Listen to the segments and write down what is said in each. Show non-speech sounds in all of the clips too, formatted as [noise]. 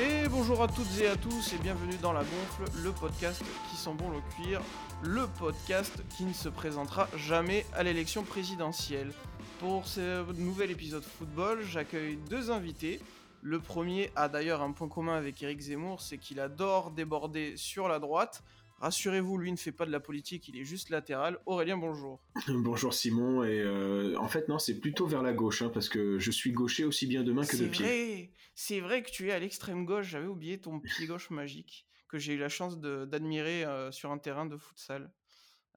Et bonjour à toutes et à tous et bienvenue dans La Gonfle, le podcast qui sent bon le cuir, le podcast qui ne se présentera jamais à l'élection présidentielle. Pour ce nouvel épisode football, j'accueille deux invités. Le premier a d'ailleurs un point commun avec Eric Zemmour, c'est qu'il adore déborder sur la droite. Rassurez-vous, lui ne fait pas de la politique, il est juste latéral. Aurélien, bonjour. [laughs] bonjour Simon, et euh, en fait non, c'est plutôt vers la gauche, hein, parce que je suis gaucher aussi bien de main que de pied. C'est vrai que tu es à l'extrême gauche, j'avais oublié ton pied gauche magique, que j'ai eu la chance d'admirer euh, sur un terrain de futsal.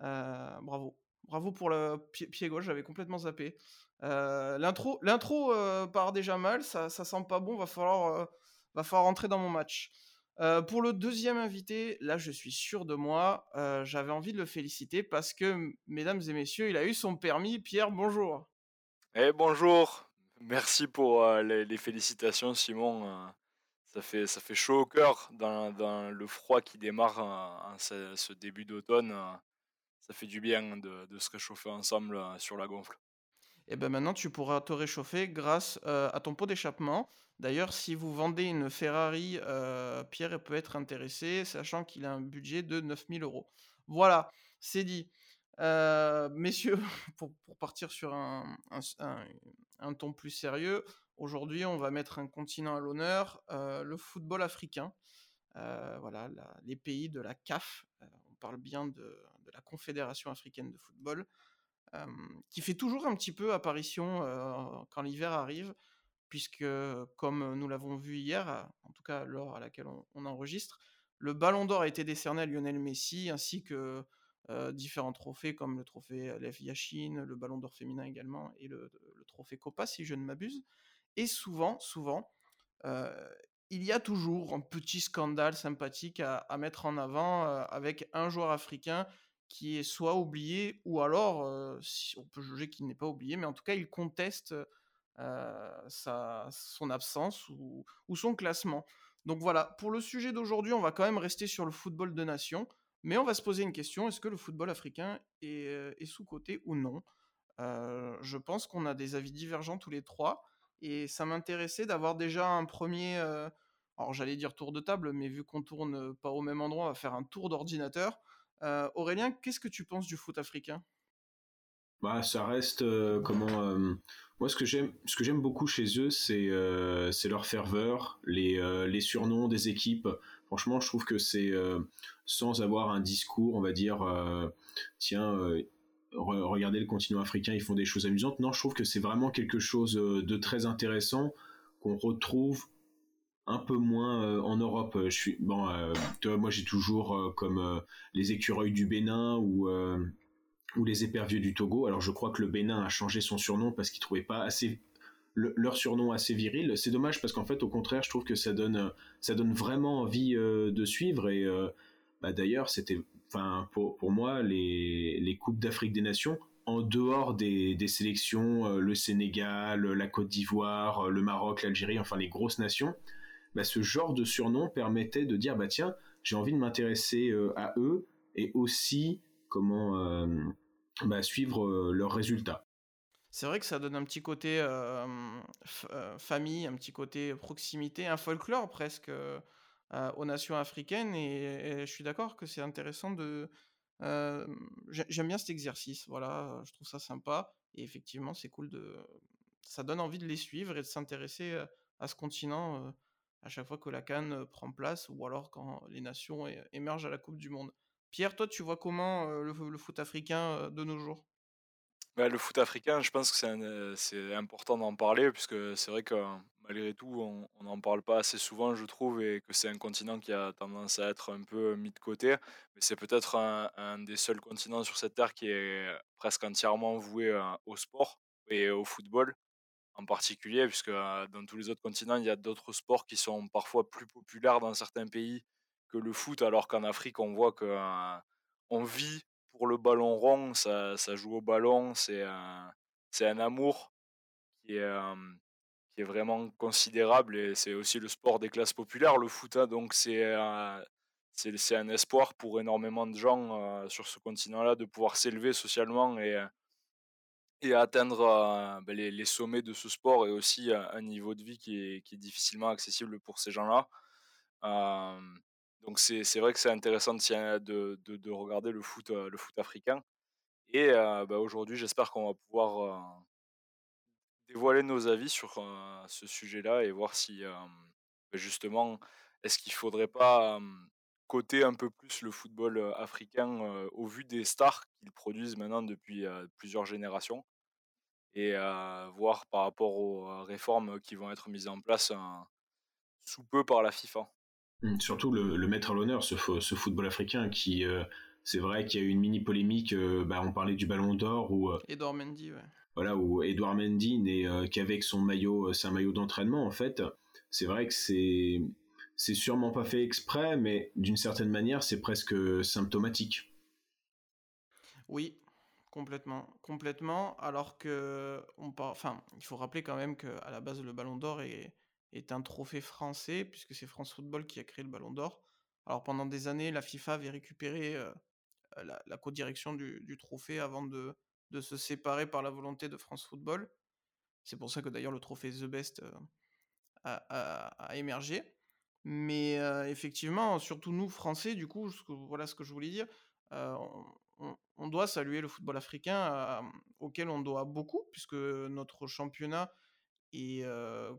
Euh, bravo. Bravo pour le pied, gauche, j'avais complètement zappé. l'intro, l'intro part déjà mal, ça, ça sent pas bon, va falloir, va falloir rentrer dans mon match. Pour le deuxième invité, là je suis sûr de moi, j'avais envie de le féliciter parce que, mesdames et messieurs, il a eu son permis. Pierre, bonjour. Eh bonjour, merci pour les, félicitations Simon. ça, fait, chaud au cœur dans, le froid qui démarre en ce, début d'automne. ça fait du bien de se réchauffer ensemble sur la gonfle. Et ben maintenant tu pourras te réchauffer grâce à ton pot d'échappement. D'ailleurs, si vous vendez une Ferrari, euh, Pierre peut être intéressé, sachant qu'il a un budget de 9000 euros. Voilà, c'est dit. Euh, [laughs] messieurs, pour, partir sur un, ton plus sérieux, aujourd'hui on va mettre un continent à l'honneur, euh, le football africain. voilà, les pays de la CAF, on parle bien de, la Confédération africaine de football, qui fait toujours un petit peu apparition quand l'hiver arrive puisque, comme nous l'avons vu hier, en tout cas l'heure à laquelle on, enregistre, le Ballon d'Or a été décerné à Lionel Messi, ainsi que différents trophées comme le trophée Lev Yashin, le Ballon d'Or féminin également, et le, trophée Copa, si je ne m'abuse. Et souvent, souvent, il y a toujours un petit scandale sympathique à, mettre en avant avec un joueur africain qui est soit oublié, ou alors, si on peut juger qu'il n'est pas oublié, mais en tout cas, il conteste sa, son absence ou, son classement. Donc voilà, pour le sujet d'aujourd'hui, on va quand même rester sur le football de nation, mais on va se poser une question, est-ce que le football africain est, sous-coté ou non? Je pense qu'on a des avis divergents tous les trois, et ça m'intéressait d'avoir déjà un premier, alors j'allais dire tour de table, mais vu qu'on tourne pas au même endroit, on va faire un tour d'ordinateur. Aurélien, qu'est-ce que tu penses du foot africain? Bah, ça reste comment moi, ce que j'aime, ce que j'aime beaucoup chez eux, c'est euh, c'est leur ferveur, les, euh, les surnoms des équipes. Franchement, je trouve que c'est euh, sans avoir un discours, on va dire, tiens, regardez le continent africain, ils font des choses amusantes. Non, je trouve que c'est vraiment quelque chose de très intéressant qu'on retrouve un peu moins en Europe. Je suis bon, moi j'ai toujours comme les écureuils du Bénin ou ou les éperviers du Togo. Alors je crois que le Bénin a changé son surnom parce qu'ils trouvaient pas assez leur surnom assez viril. C'est dommage parce qu'en fait, au contraire, je trouve que ça donne, ça donne vraiment envie euh, de suivre. Et euh, bah, d'ailleurs, c'était, enfin, pour, pour moi, les, les coupes d'Afrique des Nations, en dehors des, des sélections, euh, le Sénégal, la Côte d'Ivoire, le Maroc, l'Algérie, enfin les grosses nations, bah, ce genre de surnom permettait de dire, bah tiens, j'ai envie de m'intéresser à eux et aussi comment bah, suivre euh, leurs résultats. C'est vrai que ça donne un petit côté euh, famille, un petit côté proximité, un folklore presque aux nations africaines. Et, je suis d'accord que c'est intéressant de. J'aime bien cet exercice, voilà, je trouve ça sympa. Et effectivement, c'est cool de. Ça donne envie de les suivre et de s'intéresser à ce continent à chaque fois que la Cannes prend place ou alors quand les nations émergent à la Coupe du Monde. Pierre, toi, tu vois comment le, foot africain de nos jours? Bah, Le foot africain, je pense que c'est important d'en parler, puisque c'est vrai que malgré tout, on n'en parle pas assez souvent, je trouve, et que c'est un continent qui a tendance à être un peu mis de côté. Mais c'est peut-être un, des seuls continents sur cette terre qui est presque entièrement voué au sport et au football en particulier, puisque dans tous les autres continents, il y a d'autres sports qui sont parfois plus populaires dans certains pays que le foot, alors qu'en Afrique, on voit qu'on on vit pour le ballon rond, ça, ça joue au ballon, c'est un, c'est un amour qui est, qui est vraiment considérable et c'est aussi le sport des classes populaires, le foot, hein, donc c'est, c'est un espoir pour énormément de gens sur ce continent-là de pouvoir s'élever socialement et, et atteindre ben, les, les, sommets de ce sport et aussi un niveau de vie qui est, difficilement accessible pour ces gens-là. donc c'est vrai que c'est intéressant de, de, de, regarder le foot, le foot africain. Et bah, aujourd'hui, j'espère qu'on va pouvoir dévoiler nos avis sur ce sujet-là et voir si bah, justement, est-ce qu'il faudrait pas coter un peu plus le football africain au vu des stars qu'ils produisent maintenant depuis plusieurs générations et voir par rapport aux réformes qui vont être mises en place sous peu par la FIFA. Mmh, surtout le, mettre à l'honneur, ce, ce, football africain qui, c'est vrai qu'il y a eu une mini polémique, bah, on parlait du ballon d'or ou... Edouard Mendy, ouais. Voilà, où Edouard Mendy n'est qu'avec son maillot, c'est un maillot d'entraînement en fait. C'est vrai que c'est c'est sûrement pas fait exprès, mais d'une certaine manière, c'est presque symptomatique. Oui, complètement, complètement. Alors que, on enfin, il faut rappeler quand même qu'à la base, le Ballon d'Or est, un trophée français, puisque c'est France Football qui a créé le Ballon d'Or. Alors pendant des années, la FIFA avait récupéré euh, la, la co-direction du, trophée avant de, se séparer par la volonté de France Football. C'est pour ça que d'ailleurs le trophée The Best euh, a, émergé. Mais effectivement, surtout nous, Français, du coup, voilà ce que je voulais dire, on, doit saluer le football africain auquel on doit beaucoup, puisque notre championnat est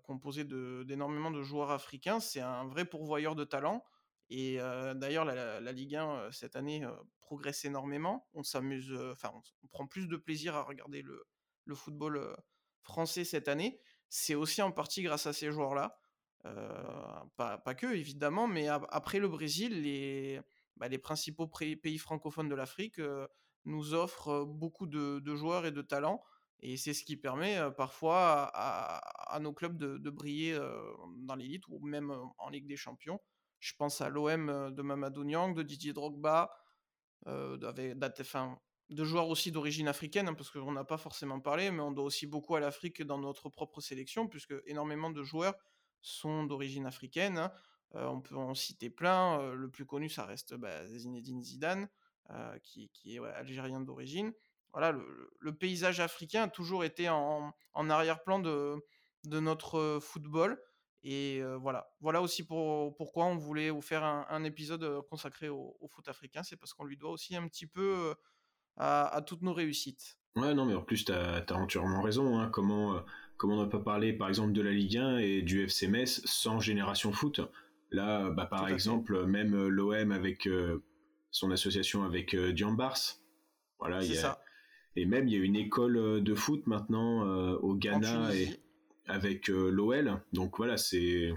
composé d'énormément de, joueurs africains. C'est un vrai pourvoyeur de talent. Et d'ailleurs, la, Ligue 1, cette année, progresse énormément. On s'amuse, enfin, on, prend plus de plaisir à regarder le, le football français cette année. C'est aussi en partie grâce à ces joueurs-là. Euh, pas, que, évidemment, mais après le Brésil, les, bah, principaux pays francophones de l'Afrique euh, nous offrent beaucoup de, joueurs et de talents. Et c'est ce qui permet euh, parfois à, nos clubs de, briller dans l'élite ou même en Ligue des Champions. Je pense à l'OM de Mamadou Niang, de Didier Drogba, de joueurs aussi d'origine africaine, hein, parce qu'on n'a pas forcément parlé, mais on doit aussi beaucoup à l'Afrique dans notre propre sélection, puisque énormément de joueurs sont d'origine africaine. Hein. on peut en citer plein. le plus connu, ça reste bah, Zinedine Zidane, qui, est algérien d'origine. Voilà, le, paysage africain a toujours été en, arrière-plan de, notre football. Et voilà, voilà aussi pour, pourquoi on voulait vous faire un, épisode consacré au, foot africain. C'est parce qu'on lui doit aussi un petit peu à, toutes nos réussites. Ouais, non, mais en plus, tu as, entièrement raison. Hein. Comment Comment on peut pas parler par exemple de la Ligue 1 et du FC Metz sans Génération Foot Là, bah, par exemple, même euh, l'OM avec euh, son association avec euh, Bars. Voilà, y ça. Et même, il y a une école de foot maintenant au Ghana et avec l'OL. Donc voilà, c'est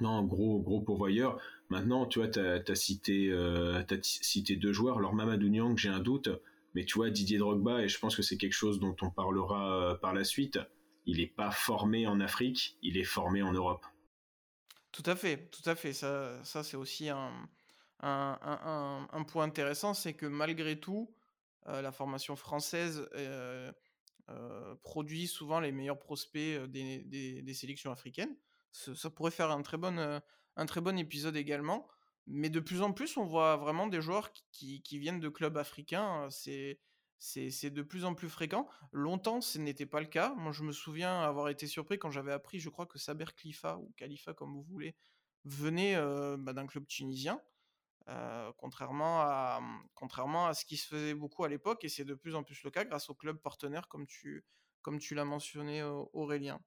non gros gros pourvoyeur. Maintenant, tu vois, tu as, cité as cité deux joueurs. Alors Mamadou Niang, j'ai un doute, mais tu vois Didier Drogba et je pense que c'est quelque chose dont on parlera par la suite il n'est pas formé en Afrique, il est formé en Europe. Tout à fait, tout à fait. Ça, ça c'est aussi un, un, point intéressant, c'est que malgré tout, euh, la formation française euh, euh, produit souvent les meilleurs prospects des, des, sélections africaines. Ça, pourrait faire un très, bon, un très bon épisode également. Mais de plus en plus, on voit vraiment des joueurs qui, viennent de clubs africains. C'est c'est de plus en plus fréquent. Longtemps, ce n'était pas le cas. Moi, je me souviens avoir été surpris quand j'avais appris, je crois que Saber Khalifa, ou Khalifa comme vous voulez, venait euh, bah, d'un club tunisien, euh, contrairement, à, contrairement à ce qui se faisait beaucoup à l'époque, et c'est de plus en plus le cas grâce aux clubs partenaires, comme tu, comme tu l'as mentionné, Aurélien.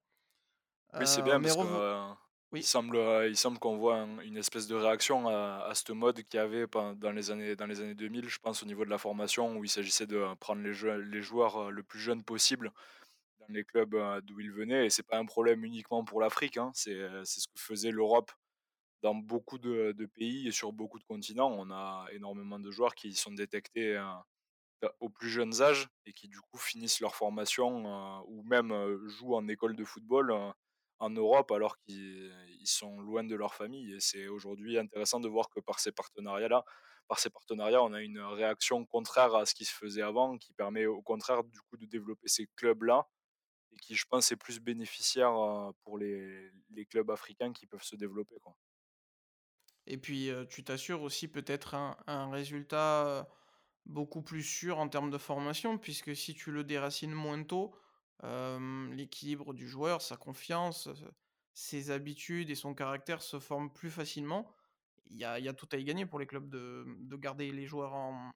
Oui, c'est bien, euh, parce que il semble, euh, il semble qu'on voit une espèce de réaction à, ce mode qu'il y avait dans les, années, dans les années 2000, je pense, au niveau de la formation, où il s'agissait de prendre les, joueurs euh, le plus jeunes possible dans les clubs euh, d'où ils venaient. Et c'est pas un problème uniquement pour l'Afrique, hein, c'est ce que faisait l'Europe dans beaucoup de, de, pays et sur beaucoup de continents. On a énormément de joueurs qui sont détectés aux plus jeunes âges et qui du coup finissent leur formation ou même jouent en école de football en Europe alors qu'ils sont loin de leur famille. Et c'est aujourd'hui intéressant de voir que par ces partenariats-là, par ces partenariats, on a une réaction contraire à ce qui se faisait avant, qui permet au contraire du coup de développer ces clubs-là et qui, je pense, est plus bénéficiaire pour les, clubs africains qui peuvent se développer. Et puis, tu t'assures aussi peut-être un, un, résultat beaucoup plus sûr en termes de formation, puisque si tu le déracines moins tôt, l'équilibre du joueur, sa confiance, ses habitudes et son caractère se forment plus facilement. il y a, tout à y gagner pour les clubs de, garder les joueurs en,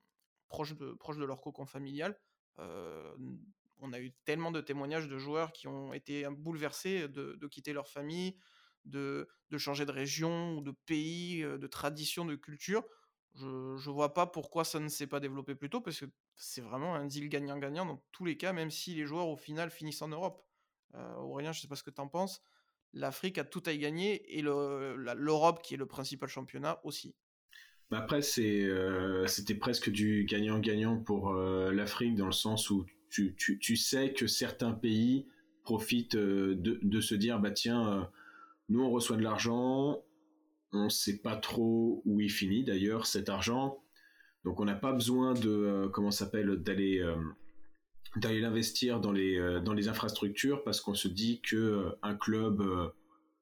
proche, de, de leur cocon familial. on a eu tellement de témoignages de joueurs qui ont été bouleversés de, quitter leur famille, de, changer de région, de pays, de tradition, de culture. Je ne vois pas pourquoi ça ne s'est pas développé plus tôt, parce que c'est vraiment un deal gagnant-gagnant dans tous les cas, même si les joueurs au final finissent en Europe. Aurélien, je sais pas ce que tu en penses. L'Afrique a tout à y gagner et l'Europe, qui est le principal championnat, aussi. Bah, après, c'était presque du gagnant-gagnant pour l'Afrique, dans le sens où tu, sais que certains pays profitent de, de, se dire, bah tiens, nous on reçoit de l'argent, on ne sait pas trop où il finit d'ailleurs cet argent. Donc on n'a pas besoin de euh, comment s'appelle d'aller euh, d'aller l'investir dans les euh, dans les infrastructures parce qu'on se dit que un club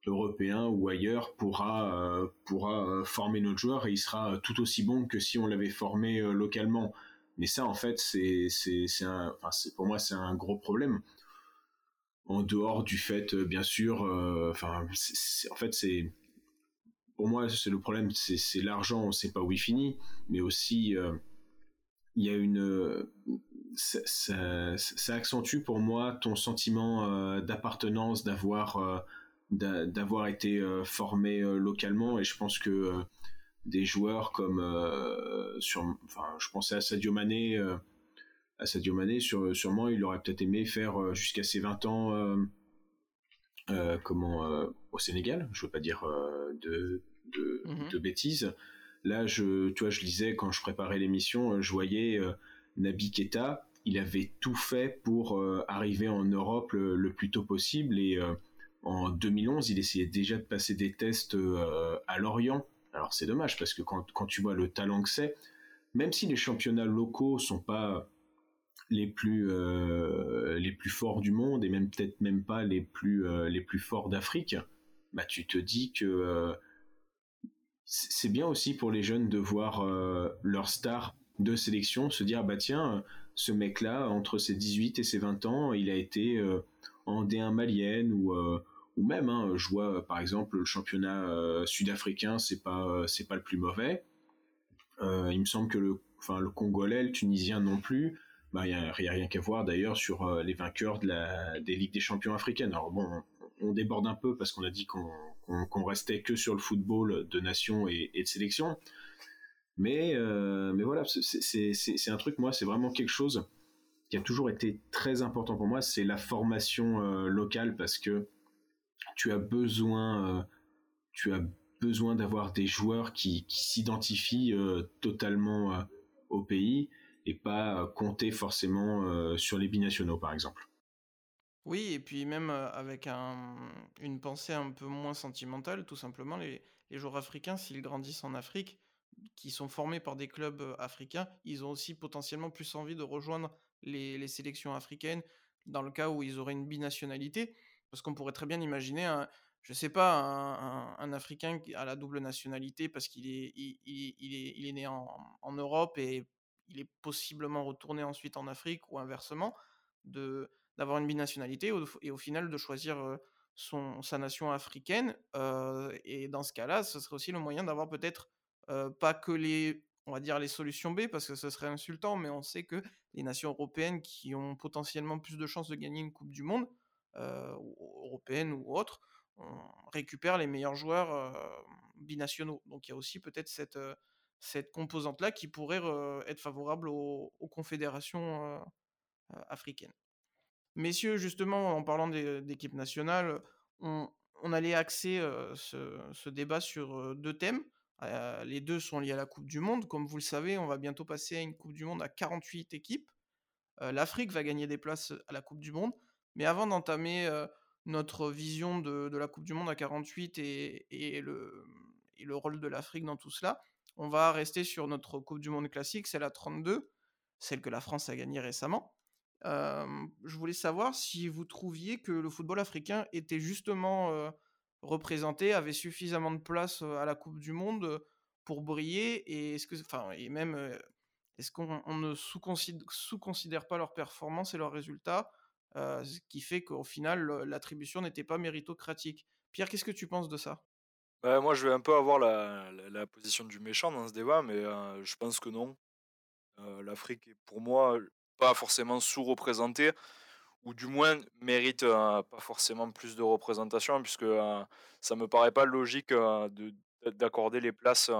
européen ou ailleurs pourra pourra former notre joueur et il sera tout aussi bon que si on l'avait formé localement. Mais ça en fait c'est c'est c'est un pour moi c'est un gros problème. En dehors du fait bien sûr enfin en fait c'est pour moi, c'est le problème, c'est l'argent, on sait pas où il finit, mais aussi euh, il y a une ça, accentue pour moi ton sentiment euh, d'appartenance, d'avoir euh, d'avoir été formé localement, et je pense que des joueurs comme sur, enfin, je pensais à Sadio Mané, à Sadio Mané, sûrement il aurait peut-être aimé faire jusqu'à ses 20 ans. comment au Sénégal, je veux pas dire de Mhm. de, bêtises. Là, je, tu vois, je lisais quand je préparais l'émission, euh, je voyais euh, Nabi Keita, il avait tout fait pour euh, arriver en Europe le, plus tôt possible et en 2011, il essayait déjà de passer des tests à Lorient. Alors c'est dommage parce que quand, quand, tu vois le talent que c'est, même si les championnats locaux sont pas les plus les plus forts du monde et même peut-être même pas les plus les plus forts d'Afrique, bah tu te dis que c'est bien aussi pour les jeunes de voir euh, leur star de sélection se dire bah tiens ce mec là entre ses 18 et ses 20 ans il a été euh, en D1 malienne ou euh, ou même hein, je vois par exemple le championnat sud-africain c'est pas c'est pas le plus mauvais. Il me semble que le enfin le congolais le tunisien non plus. Bah il y a, rien qu'à voir d'ailleurs sur les vainqueurs de la des ligues des champions africaines. Alors bon on déborde un peu parce qu'on a dit qu'on restait que sur le football de nation et, de sélection. Mais, euh, mais voilà, c'est un truc, moi, c'est vraiment quelque chose qui a toujours été très important pour moi, c'est la formation euh, locale parce que tu as besoin, euh, besoin d'avoir des joueurs qui s'identifient totalement au pays et pas compter forcément sur les binationaux, par exemple. Oui, et puis même avec une pensée un peu moins sentimentale, tout simplement, les, joueurs africains, s'ils grandissent en Afrique, qui sont formés par des clubs africains, ils ont aussi potentiellement plus envie de rejoindre les, sélections africaines dans le cas où ils auraient une binationalité, parce qu'on pourrait très bien imaginer, un, je sais pas, un, Africain qui a la double nationalité parce qu'il est, il, est, né en, en Europe et il est possiblement retourné ensuite en Afrique ou inversement, de d'avoir une binationalité et au final de choisir son, sa nation africaine. et dans ce cas-là, ce serait aussi le moyen d'avoir peut-être pas que les, on va dire les solutions B parce que ce serait insultant, mais on sait que les nations européennes qui ont potentiellement plus de chances de gagner une Coupe du Monde, européenne ou autre, on récupère les meilleurs joueurs binationaux. Donc il y a aussi peut-être cette, cette composante-là qui pourrait être favorable aux confédérations africaines. Messieurs, justement, en parlant d'équipe nationale, on, allait axer ce, débat sur deux thèmes. les deux sont liés à la Coupe du Monde. Comme vous le savez, on va bientôt passer à une Coupe du Monde à 48 équipes. L'Afrique va gagner des places à la Coupe du Monde. Mais avant d'entamer notre vision de, la Coupe du Monde à 48 et, le, et le rôle de l'Afrique dans tout cela, on va rester sur notre Coupe du Monde classique, celle à 32, celle que la France a gagnée récemment je voulais savoir si vous trouviez que le football africain était justement représenté, avait suffisamment de place à la Coupe du Monde pour briller, et est-ce que, enfin, et même, est-ce qu'on ne sous-considère pas leurs performances et leurs résultats, ce qui fait qu'au final, l'attribution n'était pas méritocratique? Pierre, qu'est-ce que tu penses de ça? Bah, moi, je vais un peu avoir la, la, position du méchant dans ce débat, mais je pense que non. L'Afrique est pour moi pas forcément sous-représentée, ou du moins mérite pas forcément plus de représentation, puisque ça me paraît pas logique de d'accorder les places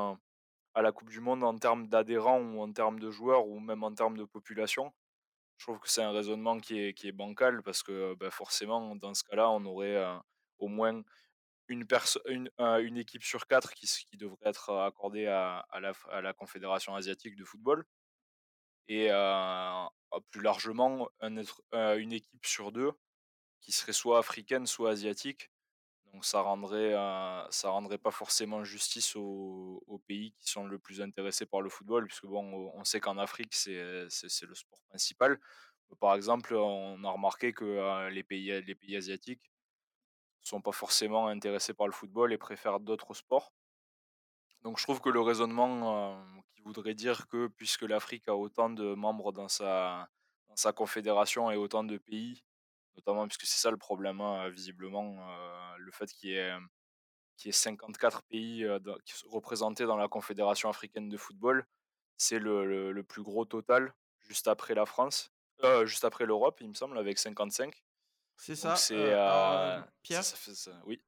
à la Coupe du Monde en termes d'adhérents ou en termes de joueurs ou même en termes de population. Je trouve que c'est un raisonnement qui est, qui est bancal parce que bah, forcément, dans ce cas-là, on aurait au moins une, une, une, équipe sur quatre qui, qui devrait être accordée à, à, la, à, la, Confédération asiatique de football. Et plus largement, un, une équipe sur deux qui serait soit africaine, soit asiatique. Donc ça rendrait, ça rendrait pas forcément justice aux, pays qui sont le plus intéressés par le football, puisque bon, on sait qu'en Afrique, c'est le sport principal. Par exemple, on a remarqué que les, pays, les pays asiatiques sont pas forcément intéressés par le football et préfèrent d'autres sports. Donc je trouve que le raisonnement qui voudrait dire que puisque l'Afrique a autant de membres dans sa, dans sa confédération et autant de pays, notamment puisque c'est ça le problème, hein, visiblement, le fait qu'il y ait, qu'il y ait 54 pays représentés dans la Confédération africaine de football, c'est le, le, plus gros total, juste après la France, juste après l'Europe, il me semble, avec 55. C'est ça. C'est Pierre. Ça, fait ça, oui.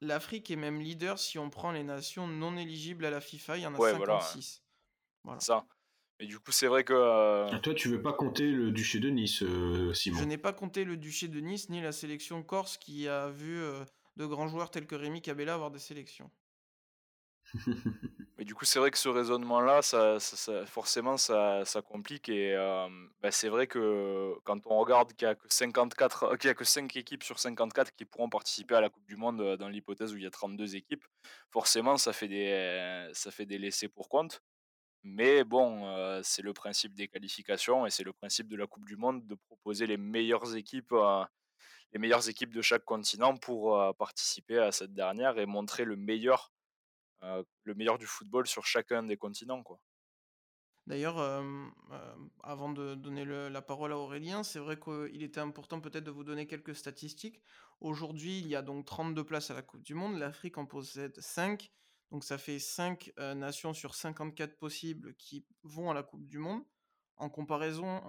L'Afrique est même leader si on prend les nations non éligibles à la FIFA, il y en a 56. Voilà. Ça. Et du coup, c'est vrai que. Euh, toi, tu veux pas compter le duché de Nice, euh, Simon? Je n'ai pas compté le duché de Nice ni la sélection corse qui a vu euh, de grands joueurs tels que Rémi Cabella avoir des sélections. [laughs] Mais du coup, c'est vrai que ce raisonnement-là, ça, forcément, ça, complique. Et bah, c'est vrai que quand on regarde qu'il n'y a, que 54, qu'il a que 5 équipes sur 54 qui pourront participer à la Coupe du Monde dans l'hypothèse où il y a 32 équipes, forcément, ça fait des, ça fait des laissés pour compte. Mais bon, c'est le principe des qualifications et c'est le principe de la Coupe du Monde de proposer les meilleures équipes, équipes de chaque continent pour participer à cette dernière et montrer le meilleur le meilleur du football sur chacun des continents. D'ailleurs, avant de donner la parole à Aurélien, c'est vrai qu'il était important peut-être de vous donner quelques statistiques. Aujourd'hui, il y a donc 32 places à la Coupe du Monde, l'Afrique en possède 5, donc ça fait 5 nations sur 54 possibles qui vont à la Coupe du Monde. En comparaison,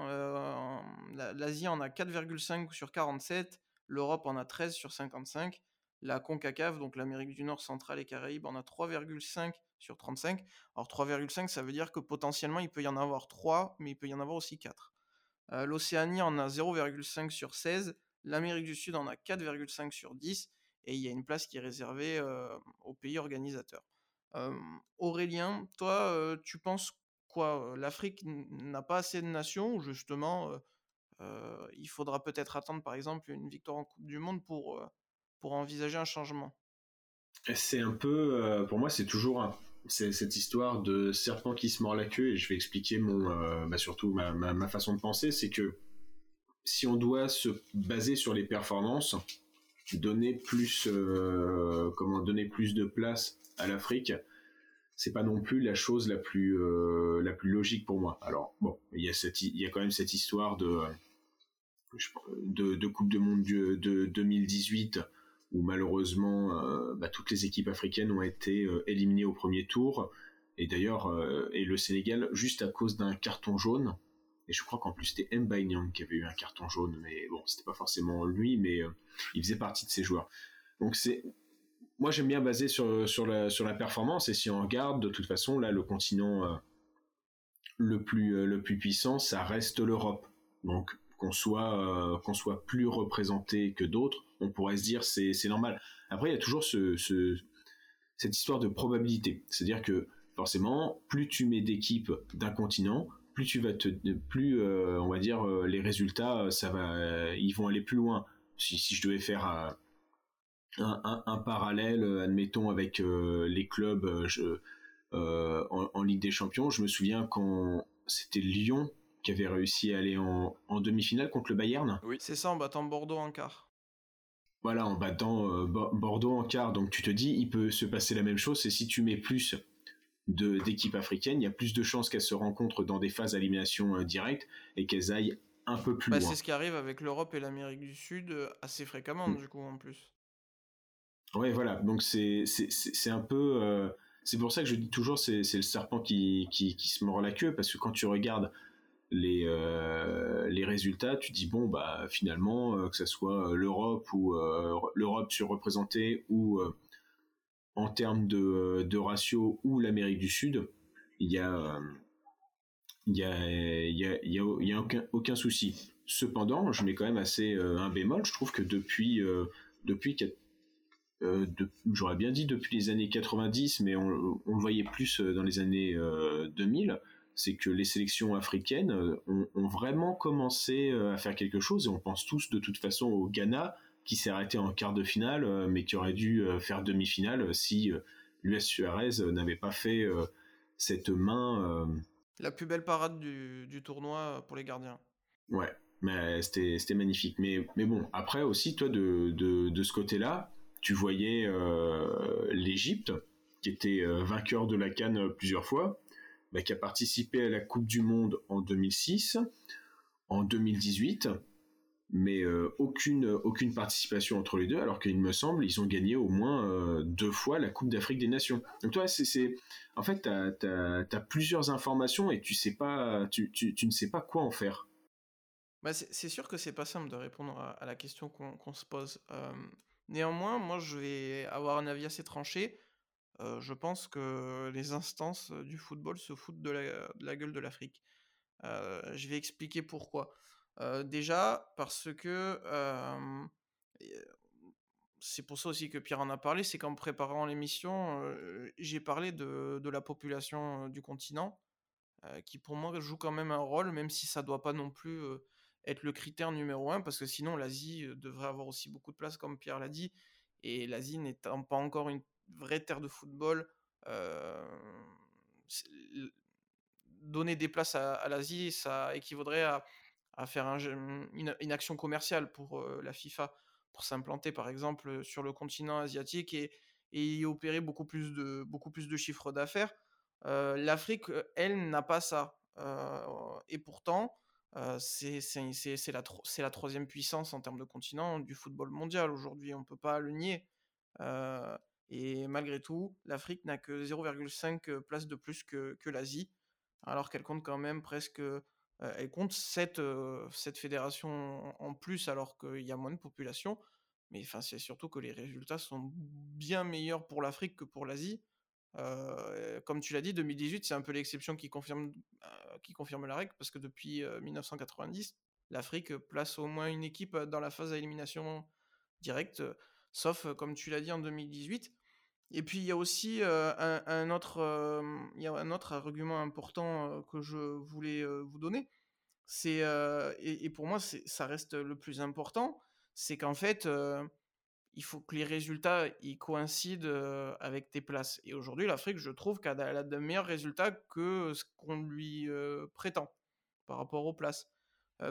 l'Asie en a 4,5 sur 47, l'Europe en a 13 sur 55, la CONCACAF, donc l'Amérique du Nord, centrale et Caraïbes, en a 3,5 sur 35. Alors 3,5, ça veut dire que potentiellement il peut y en avoir 3, mais il peut y en avoir aussi 4. Euh, L'Océanie en a 0,5 sur 16, l'Amérique du Sud en a 4,5 sur 10, et il y a une place qui est réservée euh, aux pays organisateurs. Aurélien, toi, tu penses quoi? L'Afrique n'a pas assez de nations, ou justement, il faudra peut-être attendre par exemple une victoire en Coupe du Monde pour pour envisager un changement? C'est un peu, pour moi, c'est toujours cette histoire de serpent qui se mord la queue, et je vais expliquer mon, bah, surtout ma, façon de penser, c'est que si on doit se baser sur les performances, donner plus, euh, comment donner plus de place à l'Afrique, c'est pas non plus la chose la plus la plus logique pour moi. Alors bon, il y a cette il y a quand même cette histoire de de, Coupe de Monde de, de 2018 où malheureusement euh, bah, toutes les équipes africaines ont été euh, éliminées au premier tour. Et d'ailleurs, euh, et le Sénégal, juste à cause d'un carton jaune, et je crois qu'en plus c'était Mbaye qui avait eu un carton jaune, mais bon, c'était pas forcément lui, mais il faisait partie de ces joueurs. Donc c'est, moi j'aime bien baser sur sur la sur la performance, et si on regarde, de toute façon là le continent le plus le plus puissant, ça reste l'Europe. Donc qu'on soit qu'on soit plus représenté que d'autres, on pourrait se dire c'est c'est normal. Après, il y a toujours ce, cette histoire de probabilité, c'est-à-dire que forcément, plus tu mets d'équipes d'un continent, plus tu vas te, plus euh, on va dire euh, les résultats, ça va, ils vont aller plus loin. Si, si je devais faire un, un, parallèle, admettons avec euh, les clubs je, en, Ligue des Champions, je me souviens quand c'était Lyon qui avait réussi à aller en, en demi-finale contre le Bayern. Oui, c'est ça, en battant Bordeaux en quart voilà, en battant euh, Bordeaux en quart. Donc tu te dis, il peut se passer la même chose. Et si tu mets plus d'équipes africaines, il y a plus de chances qu'elles se rencontrent dans des phases d'élimination euh, directe et qu'elles aillent un peu plus bah, loin. C'est ce qui arrive avec l'Europe et l'Amérique du Sud euh, assez fréquemment, mm. du coup, en plus. Ouais, voilà. Donc c'est un peu euh, c'est pour ça que je dis toujours c'est c'est le serpent qui, qui qui se mord la queue parce que quand tu regardes les euh, les résultats, tu dis bon bah finalement euh, que ce soit l'Europe ou l'Europe surreprésentée ou en termes de de ratio ou l'Amérique du Sud, il y a il y a y a y a, aucun aucun souci. Cependant, je mets quand même assez un bémol. Je trouve que depuis depuis euh, j'aurais bien dit depuis les années 90, mais on, le voyait plus euh, dans les années 2000, euh, c'est que les sélections africaines ont, vraiment commencé à faire quelque chose, et on pense tous de toute façon au Ghana, qui s'est arrêté en quart de finale, mais qui aurait dû faire demi-finale si l'US Suarez n'avait pas fait cette main. La plus belle parade du, tournoi pour les gardiens. Ouais, mais c'était magnifique. Mais, mais bon, après aussi, toi, de, de ce côté-là, tu voyais euh, l'Égypte, qui était euh, vainqueur de la Cannes plusieurs fois, bah, qui a participé à la Coupe du Monde en 2006, en 2018, mais euh, aucune, aucune participation entre les deux, alors qu'il me semble, ils ont gagné au moins deux fois la Coupe d'Afrique des Nations. Donc toi, c'est, en fait, tu as, plusieurs informations et tu, sais pas, tu, tu, ne sais pas quoi en faire. Bah c'est, sûr que c'est pas simple de répondre à, la question qu'on, se pose. Néanmoins, moi, je vais avoir un avis assez tranché. je pense que les instances du football se foutent de la, gueule de l'Afrique. je vais expliquer pourquoi. Déjà, parce que c'est pour ça aussi que Pierre en a parlé, c'est qu'en préparant l'émission, j'ai parlé de, de, la population du continent, qui pour moi joue quand même un rôle, même si ça doit pas non plus être le critère numéro un, parce que sinon l'Asie devrait avoir aussi beaucoup de place, comme Pierre l'a dit, et l'Asie n'étant pas encore une vraie terre de football, donner des places à, l'Asie, ça équivaudrait à, faire une, action commerciale pour euh, la FIFA, pour s'implanter par exemple sur le continent asiatique et, y opérer beaucoup plus de, beaucoup plus de chiffres d'affaires. L'Afrique, elle, n'a pas ça. et pourtant, c'est la, la, troisième puissance en termes de continent du football mondial aujourd'hui, on ne peut pas le nier. et malgré tout, l'Afrique n'a que 0,5 places de plus que, que l'Asie, alors qu'elle compte quand même presque... elle compte 7, cette fédérations en plus alors qu'il y a moins de population. Mais c'est surtout que les résultats sont bien meilleurs pour l'Afrique que pour l'Asie. comme tu l'as dit, 2018, c'est un peu l'exception qui confirme qui confirme la règle, parce que depuis 1990, l'Afrique place au moins une équipe dans la phase d'élimination directe, sauf, comme tu l'as dit, en 2018. Et puis il y a aussi un, autre, il y a un autre argument important que je voulais vous donner. C'est et, pour moi ça reste le plus important, c'est qu'en fait il faut que les résultats ils coïncident avec tes places. Et aujourd'hui, l'Afrique, je trouve qu'elle a, de meilleurs résultats que ce qu'on lui prétend par rapport aux places.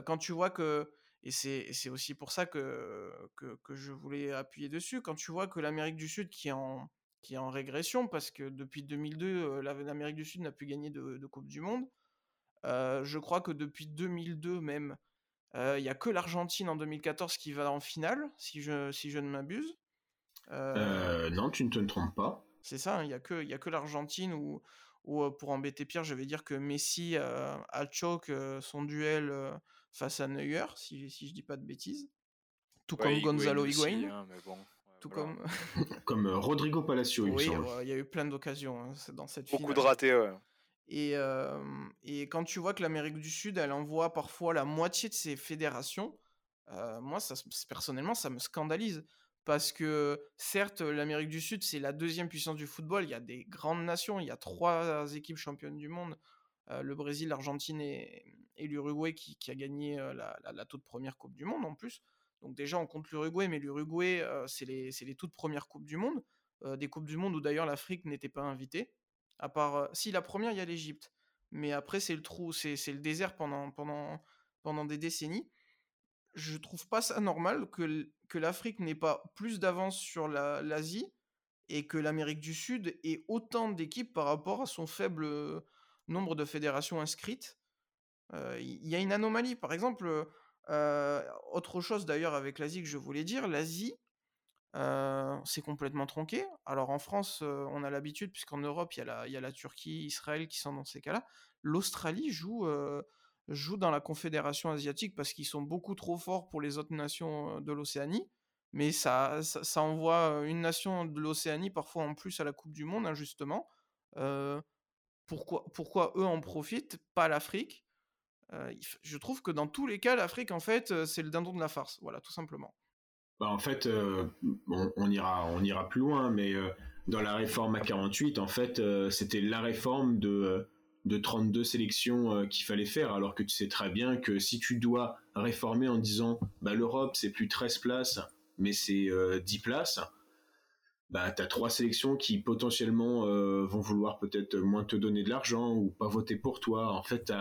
quand tu vois que, et c'est aussi pour ça que, que, je voulais appuyer dessus, quand tu vois que l'Amérique du Sud qui est en, qui est en régression, parce que depuis 2002, l'Amérique du Sud n'a plus gagné de, de, Coupe du Monde, je crois que depuis 2002 même, il n'y a que l'Argentine en 2014 qui va en finale, si je, si je ne m'abuse. non, tu ne te trompes pas. C'est ça, hein, il n'y a que, que l'Argentine où, pour embêter Pierre, je vais dire que Messi a choke son duel face à Neuer, si, si je dis pas de bêtises. Tout comme Gonzalo Higuain. Hein, tout comme... [laughs] comme Rodrigo Palacio, il Oui, il y a eu plein d'occasions hein, dans cette finale. Beaucoup de ratés, ouais. Et, et quand tu vois que l'Amérique du Sud, elle envoie parfois la moitié de ses fédérations, moi, ça, personnellement, ça me scandalise. Parce que, certes, l'Amérique du Sud, c'est la deuxième puissance du football. Il y a des grandes nations, il y a trois équipes championnes du monde. le Brésil, l'Argentine et, et l'Uruguay qui, qui, a gagné la, la, toute première Coupe du Monde en plus. Donc déjà, on compte l'Uruguay, mais l'Uruguay, c'est les, toutes premières Coupes du Monde. des Coupes du Monde où d'ailleurs l'Afrique n'était pas invitée. À part, si la première, il y a l'Égypte, mais après c'est le trou, c'est le désert pendant, des décennies. Je trouve pas ça normal que l'Afrique n'ait pas plus d'avance sur l'Asie et que l'Amérique du Sud ait autant d'équipes par rapport à son faible nombre de fédérations inscrites. Il y a une anomalie, par exemple, autre chose d'ailleurs avec l'Asie que je voulais dire, l'Asie, c'est complètement tronqué. Alors en France, on a l'habitude, puisqu'en Europe, il y, a la, Turquie, Israël qui sont dans ces cas-là. L'Australie joue, dans la Confédération asiatique parce qu'ils sont beaucoup trop forts pour les autres nations de l'Océanie. Mais ça, envoie une nation de l'Océanie parfois en plus à la Coupe du Monde, injustement. pourquoi, pourquoi eux en profitent, pas l'Afrique Je trouve que dans tous les cas, l'Afrique, en fait, c'est le dindon de la farce. Voilà, tout simplement. Bah, en fait, on, ira, on ira plus loin, mais dans la réforme à 48, en fait, c'était la réforme de de 32 sélections qu'il fallait faire, alors que tu sais très bien que si tu dois réformer en disant bah, l'Europe c'est plus 13 places, mais c'est 10 euh, places, bah as trois sélections qui potentiellement vont vouloir peut-être moins te donner de l'argent ou pas voter pour toi. En fait,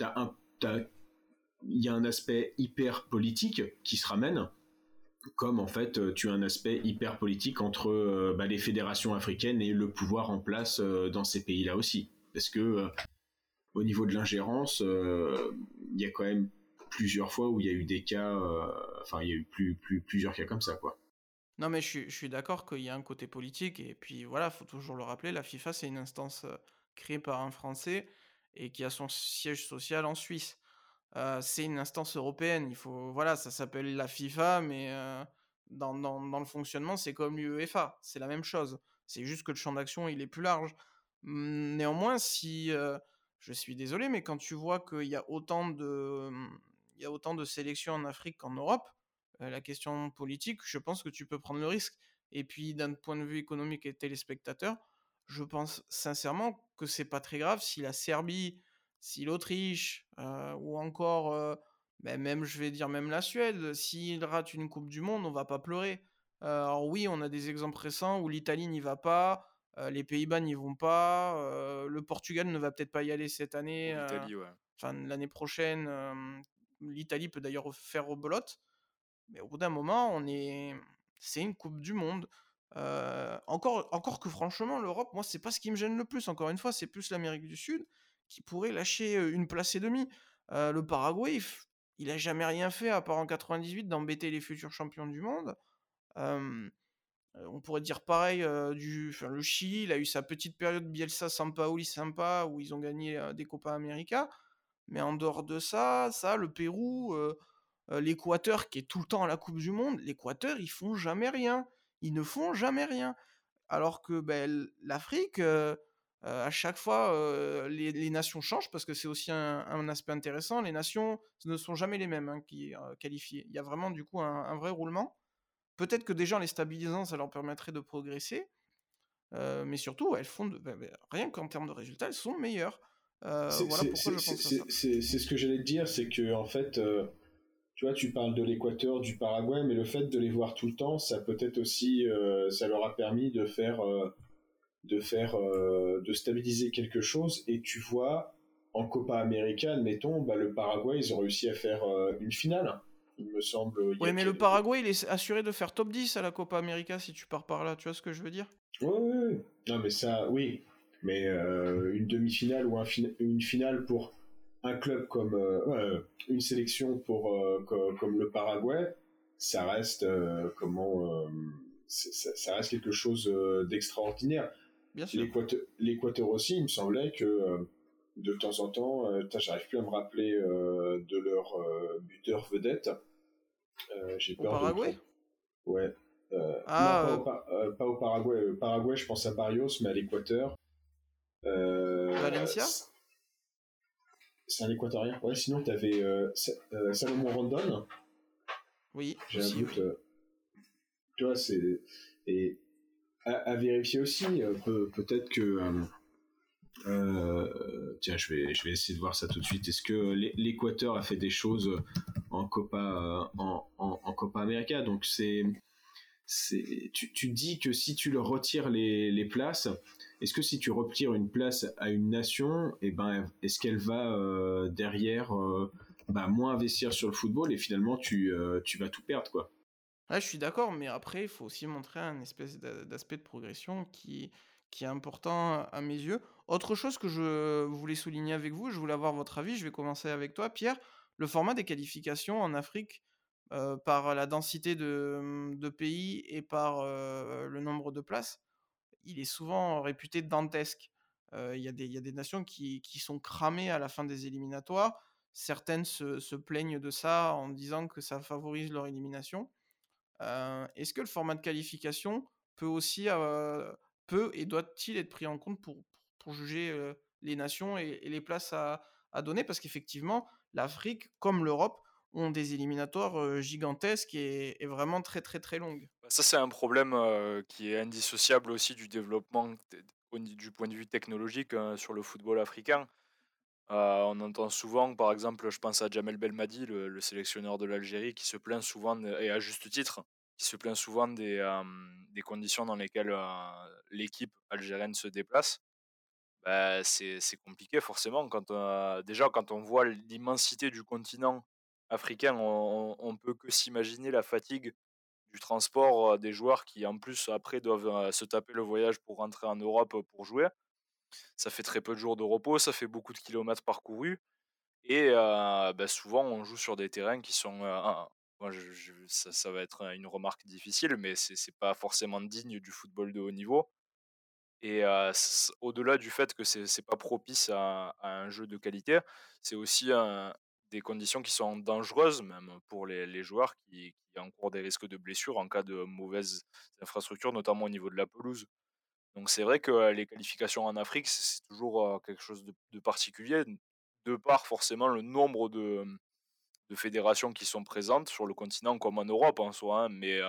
il y a un aspect hyper politique qui se ramène, comme en fait tu as un aspect hyper politique entre bah, les fédérations africaines et le pouvoir en place dans ces pays-là aussi parce que euh, au niveau de l'ingérence, euh, il y a quand même plusieurs fois où il y a eu des cas, euh, enfin il y a eu plus, plus, plusieurs cas comme ça, quoi. Non, mais je suis, d'accord qu'il y a un côté politique, et puis voilà, faut toujours le rappeler, la FIFA, c'est une instance créée par un Français et qui a son siège social en Suisse. c'est une instance européenne, il faut, voilà, ça s'appelle la FIFA, mais dans, dans, le fonctionnement, c'est comme l'UEFA, c'est la même chose. C'est juste que le champ d'action, il est plus large. Mmh, néanmoins, si je suis désolé, mais quand tu vois qu'il y a autant de, mmh, il y a autant de sélections en Afrique qu'en Europe, la question politique, je pense que tu peux prendre le risque. Et puis, d'un point de vue économique et téléspectateur, je pense sincèrement que c'est pas très grave si la Serbie, si l'Autriche, ou encore, ben, même, je vais dire même la Suède, s'ils ratent une Coupe du Monde, on va pas pleurer. alors oui, on a des exemples récents où l'Italie n'y va pas, les Pays-Bas n'y vont pas. le Portugal ne va peut-être pas y aller cette année. Enfin, l'année prochaine, l'Italie peut d'ailleurs faire belote. Mais au bout d'un moment, on est, c'est une Coupe du Monde. Encore, encore que franchement, l'Europe, moi, c'est pas ce qui me gêne le plus. Encore une fois, c'est plus l'Amérique du Sud qui pourrait lâcher une place et demie. le Paraguay, il, a jamais rien fait à part en 98 d'embêter les futurs champions du monde on pourrait dire pareil du, le Chili, il a eu sa petite période Bielsa Sampaoli sympa où ils ont gagné des Copa América. Mais en dehors de ça, ça, le Pérou, l'Équateur qui est tout le temps à la Coupe du Monde, l'Équateur, ils font jamais rien. Ils ne font jamais rien. Alors que ben, l'Afrique, à chaque fois, les, nations changent parce que c'est aussi un, aspect intéressant. Les nations ne sont jamais les mêmes hein, qui qualifiées. Il y a vraiment du coup un vrai roulement. Peut-être que déjà en les stabilisant, ça leur permettrait de progresser. Mais surtout, elles font bah, bah, rien qu'en termes de résultats, elles sont meilleures. Voilà pourquoi je pense C'est ce que j'allais te dire, c'est que en fait, tu vois, tu parles de l'Équateur, du Paraguay, mais le fait de les voir tout le temps, ça peut-être aussi, ça leur a permis de faire, de faire, de stabiliser quelque chose. Et tu vois, en Copa América, admettons, bah, le Paraguay, ils ont réussi à faire une finale il me semble. Oui, mais le Paraguay, il est assuré de faire top 10 à la Copa América si tu pars par là. Tu vois ce que je veux dire? Oui, oui, Non, mais ça, oui. Mais euh, une demi-finale ou une finale pour un club comme. Euh, une sélection pour, euh, comme, le Paraguay, ça reste. comment. Ça, reste quelque chose d'extraordinaire. Bien sûr. L'Équateur aussi, il me semblait que de temps en temps, j'arrive plus à me rappeler de leur buteur vedette. Euh, j'ai peur. Au Paraguay? Ouais. Euh, ah, euh, pas, au Paraguay. Paraguay, je pense à Barrios, mais à l'Équateur. Valencia? C'est un Équatorien. Ouais, sinon, tu avais Salomon Rondon. Oui. J'ai un doute. tu vois, c'est. Et à, vérifier aussi, peut, peut-être que. tiens, je vais, je vais essayer de voir ça tout de suite. Est-ce que l'Équateur a fait des choses en Copa en, en, Copa América? Donc c'est c'est tu, tu dis que si tu leur retires les, les places, est-ce que si tu retires une place à une nation, eh ben est-ce qu'elle va euh, derrière euh, bah, moins investir sur le football et finalement tu, euh, vas tout perdre quoi? je suis d'accord, mais après il faut aussi montrer un espèce d'aspect de progression qui est important à mes yeux. Autre chose que je voulais souligner avec vous, je voulais avoir votre avis, je vais commencer avec toi Pierre le format des qualifications en Afrique, par la densité de, de pays et par le nombre de places, il est souvent réputé dantesque. Il y, a des nations qui, sont cramées à la fin des éliminatoires. Certaines se, plaignent de ça en disant que ça favorise leur élimination. Est-ce que le format de qualification peut aussi peut et doit-il être pris en compte pour, juger les nations et, les places à, à donner? Parce qu'effectivement, l'Afrique, comme l'Europe, ont des éliminatoires gigantesques et, vraiment très très très longues. Ça, c'est un problème qui est indissociable aussi du développement du point de vue technologique hein, sur le football africain. on entend souvent, par exemple, je pense à Jamel Belmadi, le, sélectionneur de l'Algérie, qui se plaint souvent, et à juste titre, qui se plaint souvent des, des conditions dans lesquelles l'équipe algérienne se déplace. Bah, c'est compliqué forcément. Quand déjà, quand on voit l'immensité du continent africain, on, on peut que s'imaginer la fatigue du transport des joueurs qui en plus après doivent se taper le voyage pour rentrer en Europe pour jouer. Ça fait très peu de jours de repos, ça fait beaucoup de kilomètres parcourus et bah, souvent on joue sur des terrains qui sont ça, va être une remarque difficile, mais c'est pas forcément digne du football de haut niveau. Et au-delà du fait que c'est pas propice à, un jeu de qualité, c'est aussi des conditions qui sont dangereuses, même pour les, joueurs qui, qui, encourent des risques de blessures en cas de mauvaises infrastructures, notamment au niveau de la pelouse. Donc c'est vrai que les qualifications en Afrique, c'est toujours quelque chose de, particulier, de par forcément le nombre de, de, fédérations qui sont présentes sur le continent comme en Europe en soi, hein, mais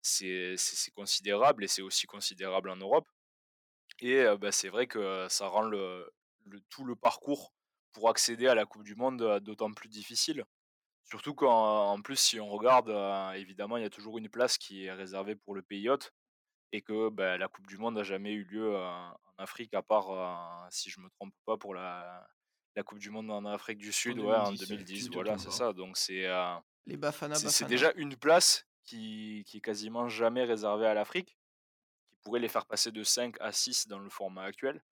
c'est considérable et c'est aussi considérable en Europe. Et bah, c'est vrai que ça rend le, tout le parcours pour accéder à la Coupe du Monde d'autant plus difficile. Surtout qu'en plus, si on regarde, évidemment, il y a toujours une place qui est réservée pour le pays hôte et que bah, la Coupe du Monde n'a jamais eu lieu en Afrique, à part, si je ne me trompe pas, pour la, la Coupe du Monde en Afrique du Sud, en 2010. Ouais, en 2010 voilà, c'est ça. Donc c'est déjà une place qui, qui est quasiment jamais réservée à l'Afrique pourrait les faire passer de 5 à 6 dans le format actuel.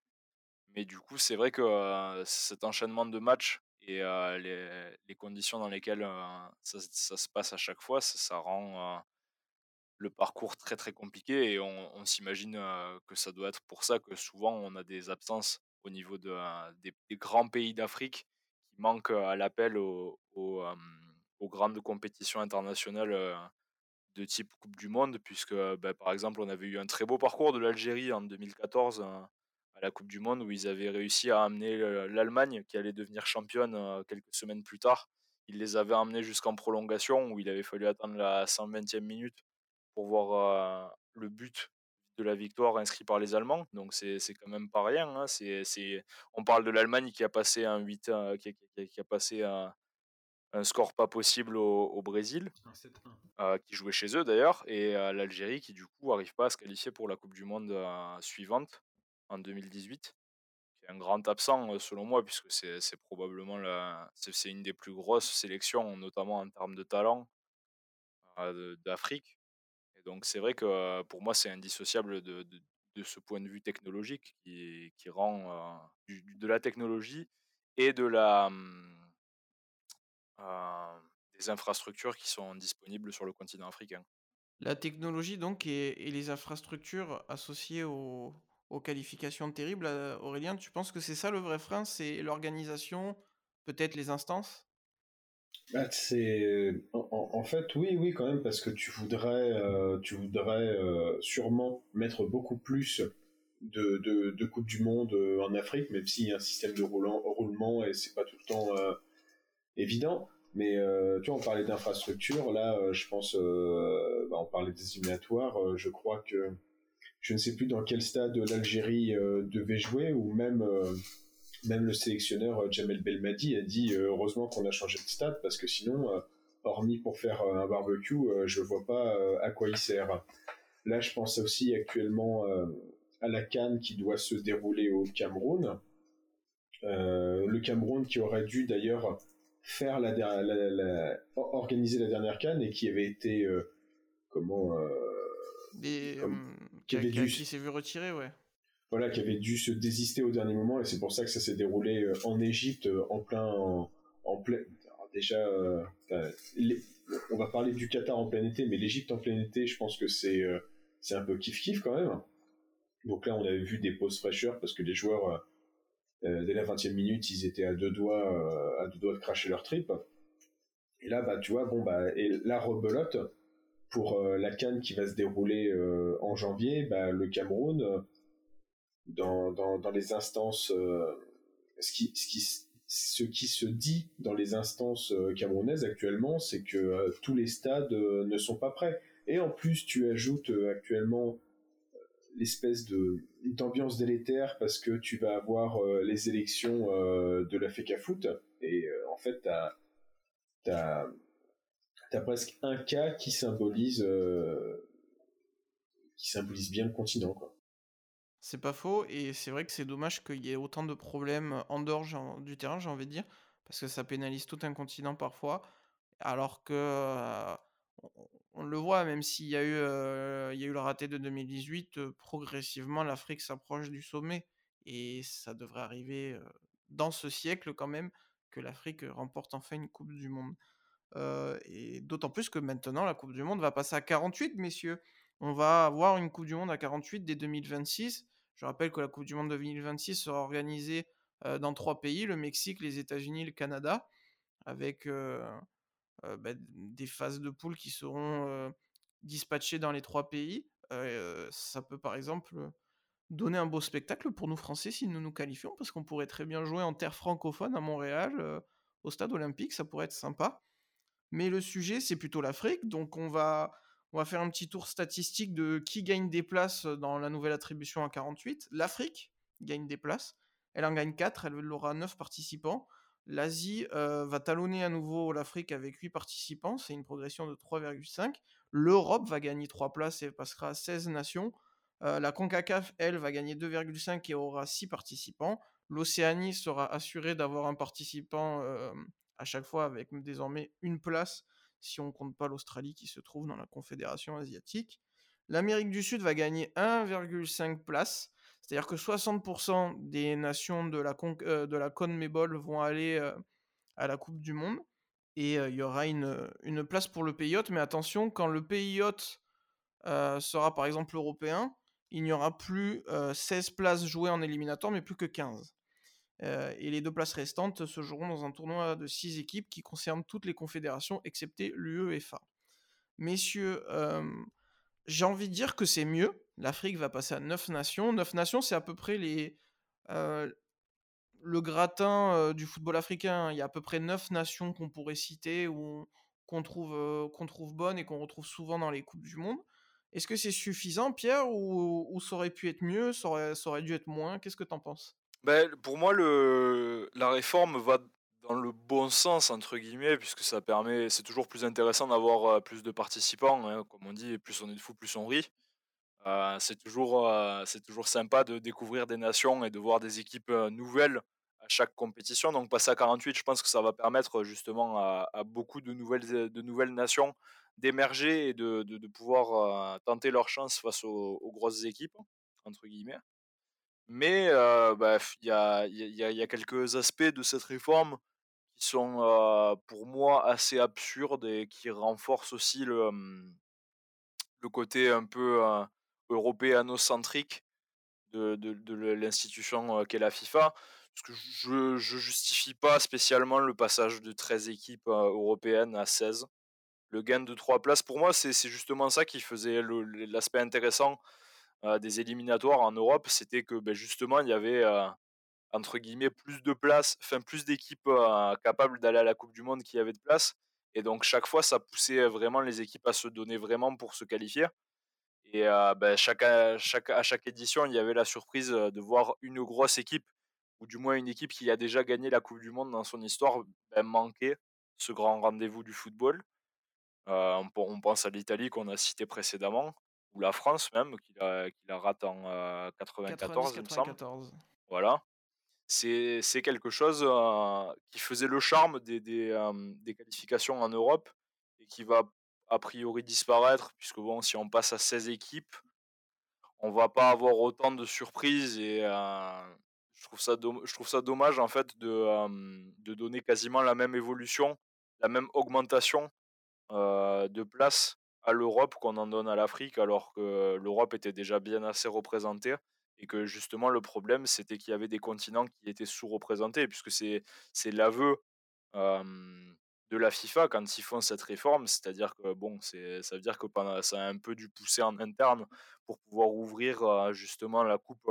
Mais du coup, c'est vrai que cet enchaînement de matchs et les, conditions dans lesquelles ça, se passe à chaque fois, ça, rend le parcours très très compliqué et on, s'imagine que ça doit être pour ça que souvent on a des absences au niveau de, des, grands pays d'Afrique qui manquent à l'appel aux, aux, grandes compétitions internationales de type Coupe du Monde, puisque bah, par exemple on avait eu un très beau parcours de l'Algérie en 2014 hein, à la Coupe du Monde où ils avaient réussi à amener l'Allemagne qui allait devenir championne quelques semaines plus tard. Ils les avaient emmenés jusqu'en prolongation où il avait fallu attendre la 120e minute pour voir le but de la victoire inscrit par les Allemands. Donc c'est quand même pas rien. Hein. On parle de l'Allemagne qui a passé un 8 qui, qui, a passé un, un score pas possible au, Brésil, euh, qui jouait chez eux d'ailleurs, et l'Algérie qui du coup n'arrive pas à se qualifier pour la Coupe du Monde euh, suivante en 2018. C'est un grand absent selon moi, puisque c'est probablement la, c'est une des plus grosses sélections, notamment en termes de talent d'Afrique. Et donc c'est vrai que pour moi c'est indissociable de, de, ce point de vue technologique qui, qui rend de la technologie et de la hum, des infrastructures qui sont disponibles sur le continent africain. La technologie donc et, les infrastructures associées aux, qualifications terribles, euh, Aurélien, tu penses que c'est ça le vrai frein C'est l'organisation, peut-être les instances? Bah, c'est en, fait oui oui quand même parce que tu voudrais euh, tu voudrais euh, sûrement mettre beaucoup plus de, de, Coupe du Monde en Afrique même s'il y a un système de roulement et c'est pas tout le temps évident. Mais tu vois, on parlait d'infrastructure. Là, je pense, bah, on parlait des éliminatoires. je crois que je ne sais plus dans quel stade l'Algérie devait jouer, ou même même le sélectionneur Jamel Belmadi a dit heureusement qu'on a changé de stade parce que sinon, hormis pour faire un barbecue, je vois pas à quoi il sert. Là, je pense aussi actuellement à la Cannes qui doit se dérouler au Cameroun. le Cameroun qui aurait dû d'ailleurs faire la, la, organiser la dernière canne et qui avait été euh, comment euh, euh, qui, avait dû s'est vu retirer ouais voilà qui avait dû se désister au dernier moment et c'est pour ça que ça s'est déroulé en Égypte en plein en, plein déjà on va parler du Qatar en plein été, mais l'Égypte en plein été, je pense que c'est c'est un peu kiff kiff quand même. Donc là, on avait vu des pauses fraîcheurs parce que les joueurs, dès la 20e minute, ils étaient à deux doigts, à deux doigts de cracher leur trip. Et là, bah, tu vois, bon, bah, et la rebelote pour la canne qui va se dérouler en janvier, bah, le Cameroun, dans, dans, dans les instances, ce qui, ce qui, ce qui se dit dans les instances euh, camerounaises actuellement, c'est que euh, tous les stades euh, ne sont pas prêts. Et en plus, tu ajoutes actuellement l'espèce de d'ambiance délétère parce que tu vas avoir les élections de la FECA Foot et en fait t'as t'as as presque un cas qui symbolise qui symbolise bien le continent quoi. C'est pas faux, et c'est vrai que c'est dommage qu'il y ait autant de problèmes en dehors du terrain, j'ai envie de dire, parce que ça pénalise tout un continent parfois, alors que euh, on, le voit, même s'il y a eu, euh, il y a eu le raté de 2018, euh, progressivement l'Afrique s'approche du sommet, et ça devrait arriver dans ce siècle quand même que l'Afrique remporte enfin une Coupe du Monde. Et d'autant plus que maintenant la Coupe du Monde va passer à 48, messieurs. On va avoir une Coupe du Monde à 48 dès 2026. Je rappelle que la Coupe du Monde de 2026 sera organisée dans trois pays, le Mexique, les États-Unis, le Canada, avec bah, des phases de poule qui seront dispatchées dans les trois pays. ça peut par exemple donner un beau spectacle pour nous Français si nous nous qualifions, parce qu'on pourrait très bien jouer en terre francophone à Montréal, au stade olympique, ça pourrait être sympa. Mais le sujet, c'est plutôt l'Afrique, donc on va on va faire un petit tour statistique de qui gagne des places dans la nouvelle attribution à 48. L'Afrique gagne des places. Elle en gagne 4, elle aura 9 participants. L'Asie va talonner à nouveau l'Afrique avec 8 participants, c'est une progression de 3,5. L'Europe va gagner 3 places et passera à 16 nations. la CONCACAF, elle, va gagner 2,5 et aura 6 participants. L'Océanie sera assurée d'avoir un participant à chaque fois avec désormais une place si on compte pas l'Australie qui se trouve dans la Confédération asiatique. L'Amérique du Sud va gagner 1,5 places, c'est-à-dire que 60% des nations de la, euh, de la CONMEBOL vont aller euh, à la Coupe du Monde, et euh, il y aura une, place pour le pays hôte, mais attention, quand le pays hôte sera par exemple européen, il n'y aura plus 16 places jouées en éliminatoire, mais plus que 15. Euh, et les deux places restantes se joueront dans un tournoi de 6 équipes qui concerne toutes les confédérations excepté l'UEFA. Messieurs, euh, j'ai envie de dire que c'est mieux. L'Afrique va passer à 9 nations. 9 nations, c'est à peu près euh, le gratin du football africain. Il y a à peu près 9 nations qu'on pourrait citer ou qu'on trouve, qu'on trouve bonnes et qu'on retrouve souvent dans les Coupes du Monde. Est-ce que c'est suffisant, Pierre, ou, ça aurait pu être mieux, aurait, ça aurait dû être moins? Qu'est-ce que tu en penses? Ben, pour moi, le, la réforme va dans le bon sens, entre guillemets, puisque ça permet, c'est toujours plus intéressant d'avoir plus de participants, hein, comme on dit, plus on est de fous, plus on rit. c'est toujours, c'est toujours sympa de découvrir des nations et de voir des équipes nouvelles à chaque compétition. Donc passer à 48, je pense que ça va permettre justement à, beaucoup de nouvelles, de nouvelles nations d'émerger et de, de, pouvoir tenter leur chance face aux grosses équipes, entre guillemets. Mais il y, a, quelques aspects de cette réforme qui sont pour moi assez absurdes et qui renforcent aussi le, le côté un peu européanocentrique de, l'institution qu'est la FIFA. Je ne justifie pas spécialement le passage de 13 équipes européennes à 16. Le gain de 3 places, pour moi, c'est justement ça qui faisait l'aspect intéressant des éliminatoires en Europe, c'était que ben, justement, il y avait euh, entre guillemets plus de places, plus d'équipes euh, capables d'aller à la Coupe du Monde qui avaient de place. Et donc chaque fois, ça poussait vraiment les équipes à se donner vraiment pour se qualifier. Et ben, chaque, chaque, à chaque édition, il y avait la surprise de voir une grosse équipe, ou du moins une équipe qui a déjà gagné la Coupe du Monde dans son histoire, ben, manquer ce grand rendez-vous du football. on, on pense à l'Italie qu'on a cité précédemment ou la France même, qui la, qui la rate en 94, il me semble. Voilà. C'est quelque chose qui faisait le charme des, des, des, qualifications en Europe et qui va a priori disparaître, puisque bon, si on passe à 16 équipes, on va pas avoir autant de surprises et je, trouve ça je trouve ça dommage en fait de, de donner quasiment la même évolution, la même augmentation de place à l'Europe qu'on en donne à l'Afrique, alors que l'Europe était déjà bien assez représentée et que justement le problème c'était qu'il y avait des continents qui étaient sous-représentés puisque c'est l'aveu de la FIFA quand ils font cette réforme, c'est-à-dire que bon, ça veut dire que pendant, ça a un peu dû pousser en interne pour pouvoir ouvrir justement la coupe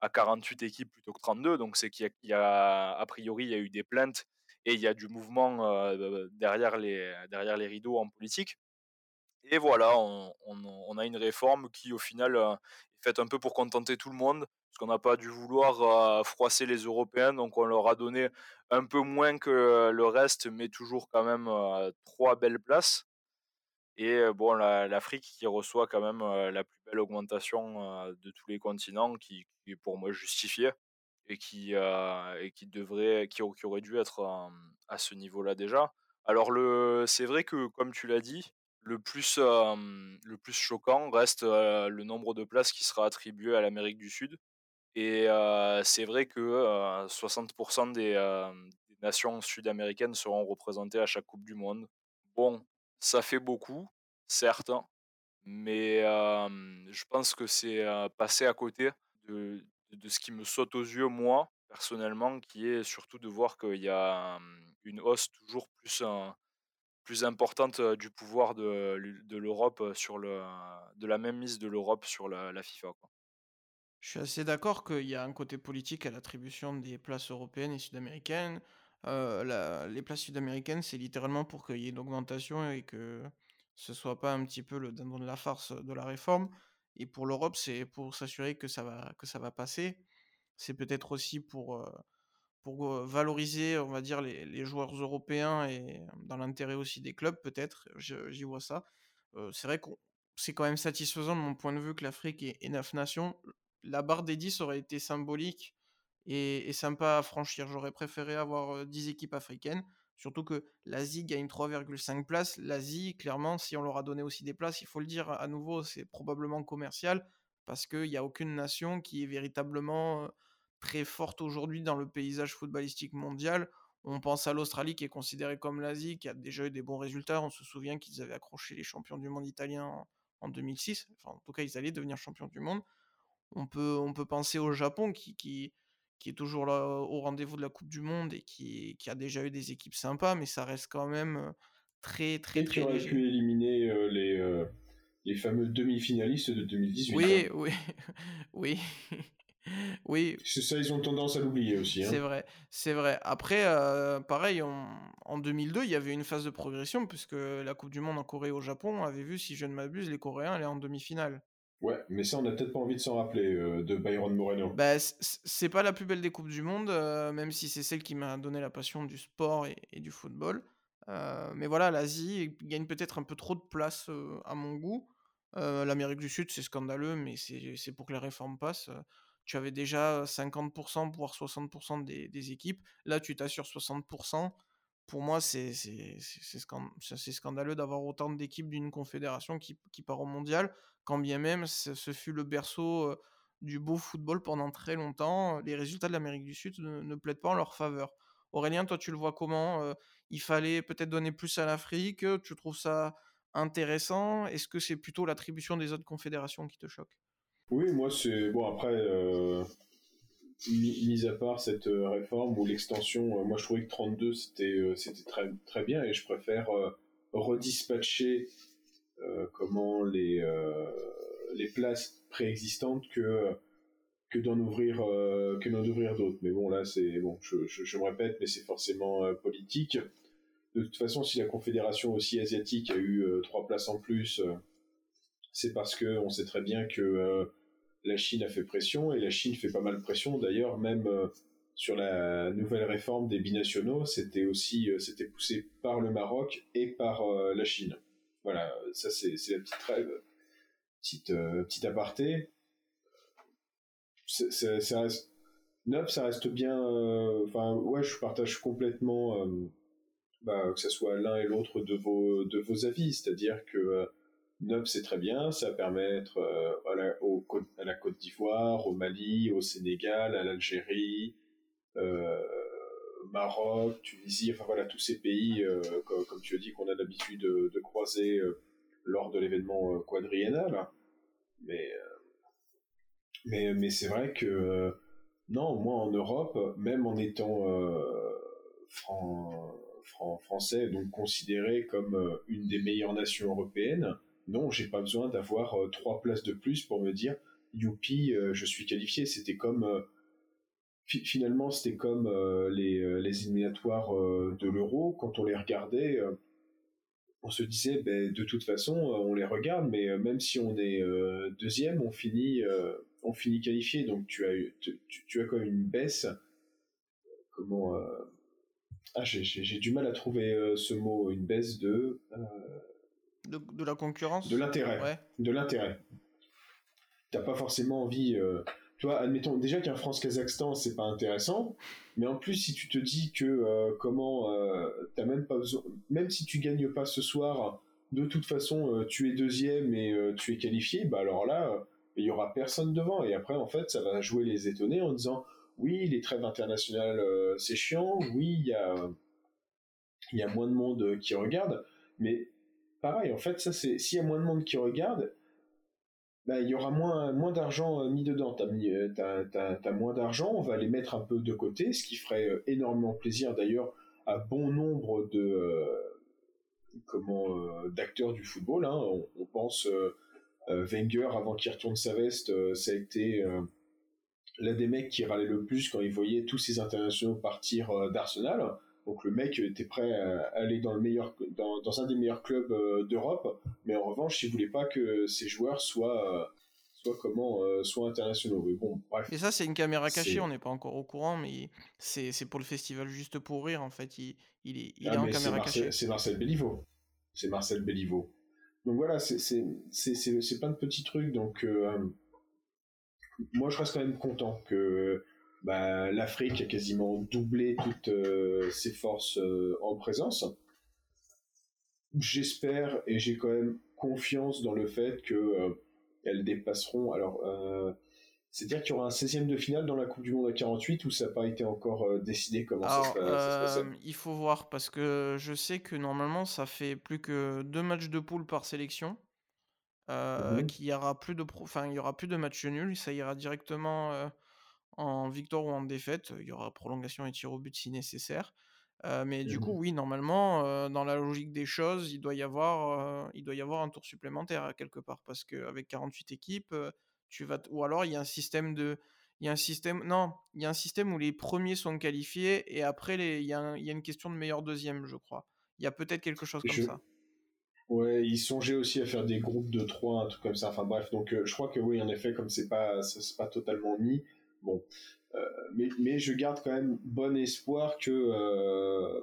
à 48 équipes plutôt que 32, donc c'est qu'il y, a a priori il y a eu des plaintes et il y a du mouvement derrière les derrière les rideaux en politique. Et voilà, on, a une réforme qui au final est faite un peu pour contenter tout le monde, parce qu'on n'a pas dû vouloir froisser les Européens, donc on leur a donné un peu moins que le reste, mais toujours quand même trois belles places. Et bon, l'Afrique qui reçoit quand même la plus belle augmentation de tous les continents, qui, est pour moi justifiée et qui, devrait, aurait dû être à ce niveau-là déjà. Alors c'est vrai que comme tu l'as dit, le plus, le plus choquant reste le nombre de places qui sera attribué à l'Amérique du Sud. Et c'est vrai que 60% des, des, nations sud-américaines seront représentées à chaque Coupe du Monde. Bon, ça fait beaucoup, certes, hein, mais je pense que c'est passer à côté de, de, ce qui me saute aux yeux, moi, personnellement, qui est surtout de voir qu'il y a une hausse toujours plus plus importante du pouvoir de, l'Europe sur le de la même mise de l'Europe sur la, FIFA. Je suis assez d'accord qu'il y a un côté politique à l'attribution des places européennes et sud-américaines. Euh, les places sud-américaines, c'est littéralement pour qu'il y ait une augmentation et que ce soit pas un petit peu le dindon de la farce de la réforme. Et pour l'Europe, c'est pour s'assurer que ça va que ça va passer. C'est peut-être aussi pour pour valoriser, on va dire, les, joueurs européens et dans l'intérêt aussi des clubs, peut-être, j'y vois ça. c'est vrai que c'est quand même satisfaisant de mon point de vue que l'Afrique ait, 9 nations. La barre des 10 aurait été symbolique et, sympa à franchir. J'aurais préféré avoir 10 équipes africaines, surtout que l'Asie gagne 3,5 places. L'Asie, clairement, si on leur a donné aussi des places, il faut le dire à nouveau, c'est probablement commercial, parce qu'il n'y a aucune nation qui est véritablement très forte aujourd'hui dans le paysage footballistique mondial. On pense à l'Australie qui est considérée comme l'Asie, qui a déjà eu des bons résultats. On se souvient qu'ils avaient accroché les champions du monde italiens en, 2006. Enfin, en tout cas, ils allaient devenir champions du monde. On peut, on peut penser au Japon qui, qui, qui est toujours là au rendez-vous de la Coupe du Monde et qui, qui, a déjà eu des équipes sympas, mais ça reste quand même euh, très, très, et très. Qui aurait pu éliminer euh, les, euh, les fameux demi-finalistes de 2018. Oui, hein. oui, [laughs] oui. Oui. C'est ça, ils ont tendance à l'oublier aussi. Hein. C'est vrai, c'est vrai. Après, euh, pareil, en 2002, il y avait une phase de progression, puisque la Coupe du Monde en Corée et au Japon, on avait vu, si je ne m'abuse, les Coréens allaient en demi-finale. Ouais, mais ça, on n'a peut-être pas envie de s'en rappeler euh, de Byron Moreno. Bah, c'est pas la plus belle des Coupes du Monde, euh, même si c'est celle qui m'a donné la passion du sport et, du football. mais voilà, l'Asie gagne peut-être un peu trop de place à mon goût. L'Amérique du Sud, c'est scandaleux, mais c'est pour que la réforme passe tu avais déjà 50%, voire 60% des, équipes. Là, tu t'assures 60%. Pour moi, c'est scandaleux d'avoir autant d'équipes d'une confédération qui, part au mondial, quand bien même ce fut le berceau du beau football pendant très longtemps. Les résultats de l'Amérique du Sud ne, plaident pas en leur faveur. Aurélien, toi, tu le vois comment Il fallait peut-être donner plus à l'Afrique. Tu trouves ça intéressant? Est-ce que c'est plutôt l'attribution des autres confédérations qui te choque? Oui, moi c'est bon après euh, mis à part cette euh, réforme ou l'extension, euh, moi je trouvais que 32 c'était c'était très très bien et je préfère redispatcher comment les les places préexistantes que que d'en ouvrir que d'en ouvrir d'autres. Mais bon là c'est bon, je, je, je, me répète, mais c'est forcément politique. De toute façon, si la Confédération aussi asiatique a eu trois places en plus c'est parce que on sait très bien que euh, la Chine a fait pression et la Chine fait pas mal de pression. D'ailleurs, même euh, sur la nouvelle réforme des binationaux, c'était aussi euh, c'était poussé par le Maroc et par la Chine. Voilà, ça c'est la petite rêve, petite petite aparté. ça reste neuf, ça reste bien. Enfin, ouais, je partage complètement. Bah, que ce soit l'un et l'autre de vos de vos avis, c'est-à-dire que Neuf, c'est très bien, ça va permettre euh, à, la, Côte d'Ivoire, au Mali, au Sénégal, à l'Algérie, euh, Maroc, Tunisie, enfin voilà, tous ces pays, comme, comme, tu as dit, qu'on a l'habitude de, croiser lors de l'événement quadriennal. Mais, mais, mais c'est vrai que, non, moi en Europe, même en étant français, donc considéré comme une des meilleures nations européennes, non, j'ai pas besoin d'avoir trois places de plus pour me dire youpi, je suis qualifié. C'était comme finalement, c'était comme euh, les, euh, les, éliminatoires euh, de l'euro. Quand on les regardait, on se disait, ben, de toute façon, on les regarde, mais même si on est deuxième, on finit, on finit qualifié. Donc tu as, tu, as quand même une baisse. Comment Ah, j'ai du mal à trouver ce mot. Une baisse de. De, de, la concurrence. De l'intérêt. Ouais. De l'intérêt. T'as pas forcément envie tu vois, admettons déjà qu'un France-Kazakhstan, c'est pas intéressant, mais en plus, si tu te dis que euh, comment, euh, t'as même pas besoin, même si tu gagnes pas ce soir, de toute façon, euh, tu es deuxième et tu es qualifié, bah alors là, il y aura personne devant. Et après, en fait, ça va jouer les étonnés en disant, oui, les trêves internationales, c'est chiant, oui, il y a, il y a moins de monde qui regarde, mais pareil, en fait, ça c'est, s'il y a moins de monde qui regarde, bah, il y aura moins, d'argent euh, mis dedans. Tu as, as, moins d'argent, on va les mettre un peu de côté, ce qui ferait euh, énormément plaisir d'ailleurs à bon nombre de euh, comment d'acteurs du football. Hein. On, pense Wenger avant qu'il retourne sa veste, ça a été l'un des mecs qui râlait le plus quand il voyait tous ces internationaux partir d'Arsenal. Donc le mec était prêt à aller dans le meilleur, dans, dans un des meilleurs clubs euh, d'Europe, mais en revanche, il voulait pas que ses joueurs soient, euh, soient comment, euh, soient internationaux. Mais bon, bref. Et ça, c'est une caméra cachée. On n'est pas encore au courant, mais c'est, c'est pour le festival juste pour rire. En fait, il, il est, il ah, est en caméra cachée. C'est Marcel Béliveau. C'est Marcel Béliveau. Donc voilà, c'est, c'est, c'est, c'est, plein de petits trucs. Donc moi, je reste quand même content que bah, l'Afrique a quasiment doublé toutes euh, ses forces euh, en présence. J'espère et j'ai quand même confiance dans le fait que euh, elles dépasseront. Alors, c'est-à-dire qu'il y aura un 16e de finale dans la Coupe du Monde à 48 ou ça n'a pas été encore décidé? Comment ça, se, passe Il faut voir parce que je sais que normalement ça fait plus que deux matchs de poule par sélection. Mhm. qu'il y aura plus de enfin il y aura plus de matchs nuls ça ira directement en victoire ou en défaite. Il y aura prolongation et tir au but si nécessaire. mais du coup, mmh oui, normalement, dans la logique des choses, il doit y avoir, il doit y avoir un tour supplémentaire quelque part parce qu'avec 48 équipes, tu vas ou alors il y a un système de il y a un système non, il y a un système où les premiers sont qualifiés et après les... il, y a il y a une question de meilleur deuxième, je crois. Il y a peut-être quelque chose comme ça. Ouais, ils songeaient aussi à faire des groupes de 3, un truc comme ça. Enfin bref, donc je crois que oui, en effet, comme c'est pas c'est pas totalement mis, Bon, euh, mais, mais, je garde quand même bon espoir que euh,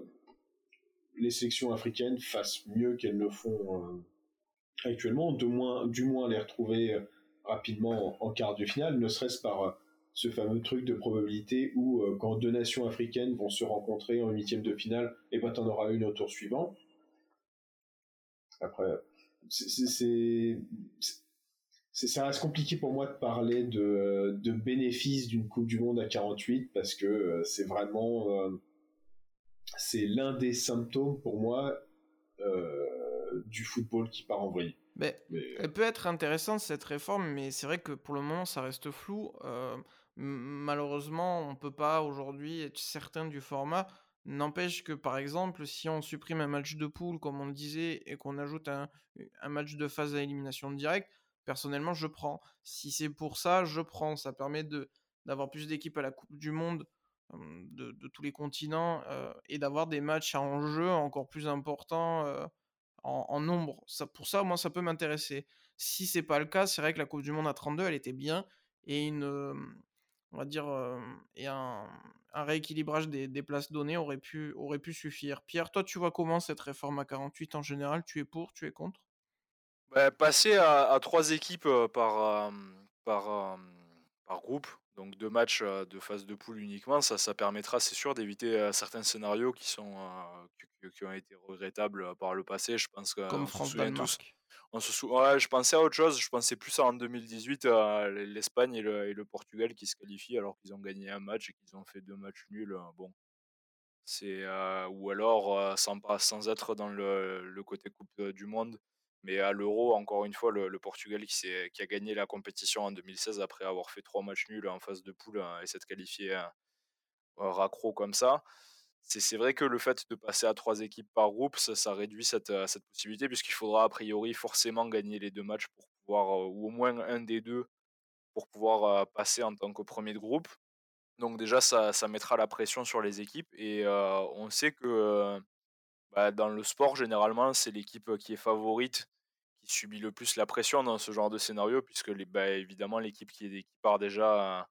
les sélections africaines fassent mieux qu'elles le font euh, actuellement, du moins, les retrouver rapidement en, quart de finale, ne serait-ce par ce fameux truc de probabilité où quand deux nations africaines vont se rencontrer en huitième de finale, et ben t'en auras une au tour suivant. Après, c'est ça reste compliqué pour moi de parler de, de bénéfices d'une Coupe du Monde à 48 parce que euh, c'est vraiment euh, c'est l'un des symptômes pour moi euh, du football qui part en vrille. Mais, elle peut être intéressante cette réforme, mais c'est vrai que pour le moment ça reste flou. malheureusement, on peut pas aujourd'hui être certain du format. N'empêche que par exemple, si on supprime un match de poule, comme on le disait, et qu'on ajoute un, un match de phase à élimination directe, personnellement, je prends. Si c'est pour ça, je prends. Ça permet de d'avoir plus d'équipes à la Coupe du Monde de, tous les continents et d'avoir des matchs à enjeu encore plus importants en, nombre. Ça, pour ça, moi, ça peut m'intéresser. Si c'est pas le cas, c'est vrai que la Coupe du Monde à 32, elle était bien et une, on va dire, et un, rééquilibrage des, des, places données aurait pu, aurait pu suffire. Pierre, toi, tu vois comment cette réforme à 48 en général? Tu es pour, tu es contre? Bah, passer à, trois équipes par, par, par groupe, donc deux matchs de phase de poule uniquement, ça, ça permettra, c'est sûr, d'éviter certains scénarios qui, sont, qui, ont été regrettables par le passé. Je pense que Comme France Danemark. On se ouais, je pensais à autre chose, je pensais plus à en 2018 l'Espagne et le, et le Portugal qui se qualifient alors qu'ils ont gagné un match et qu'ils ont fait deux matchs nuls. Bon, C'est ou alors sans sans être dans le, le côté Coupe du Monde, mais à l'Euro, encore une fois, le, Portugal qui, a gagné la compétition en 2016 après avoir fait trois matchs nuls en phase de poule hein, et s'être qualifié à, raccro comme ça. C'est vrai que le fait de passer à trois équipes par groupe, ça, réduit cette, cette possibilité puisqu'il faudra a priori forcément gagner les deux matchs pour pouvoir, ou au moins un des deux, pour pouvoir passer en tant que premier de groupe. Donc déjà, ça mettra la pression sur les équipes et on sait que bah, dans le sport, généralement, c'est l'équipe qui est favorite qui subit le plus la pression dans ce genre de scénario, puisque bah, évidemment l'équipe qui, part déjà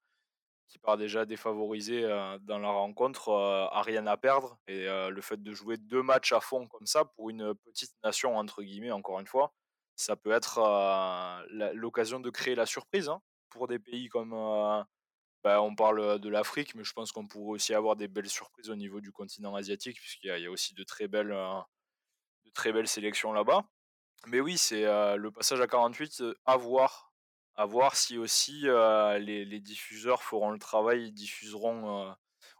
défavorisée dans la rencontre a rien à perdre. Et le fait de jouer deux matchs à fond comme ça pour une petite nation entre guillemets encore une fois ça peut être l'occasion de créer la surprise hein, pour des pays comme bah, on parle de l'Afrique, mais je pense qu'on pourrait aussi avoir des belles surprises au niveau du continent asiatique, puisqu'il y, a aussi de très belles, sélections là-bas. Mais oui, c'est le passage à 48, à voir. À si aussi les, diffuseurs feront le travail, ils diffuseront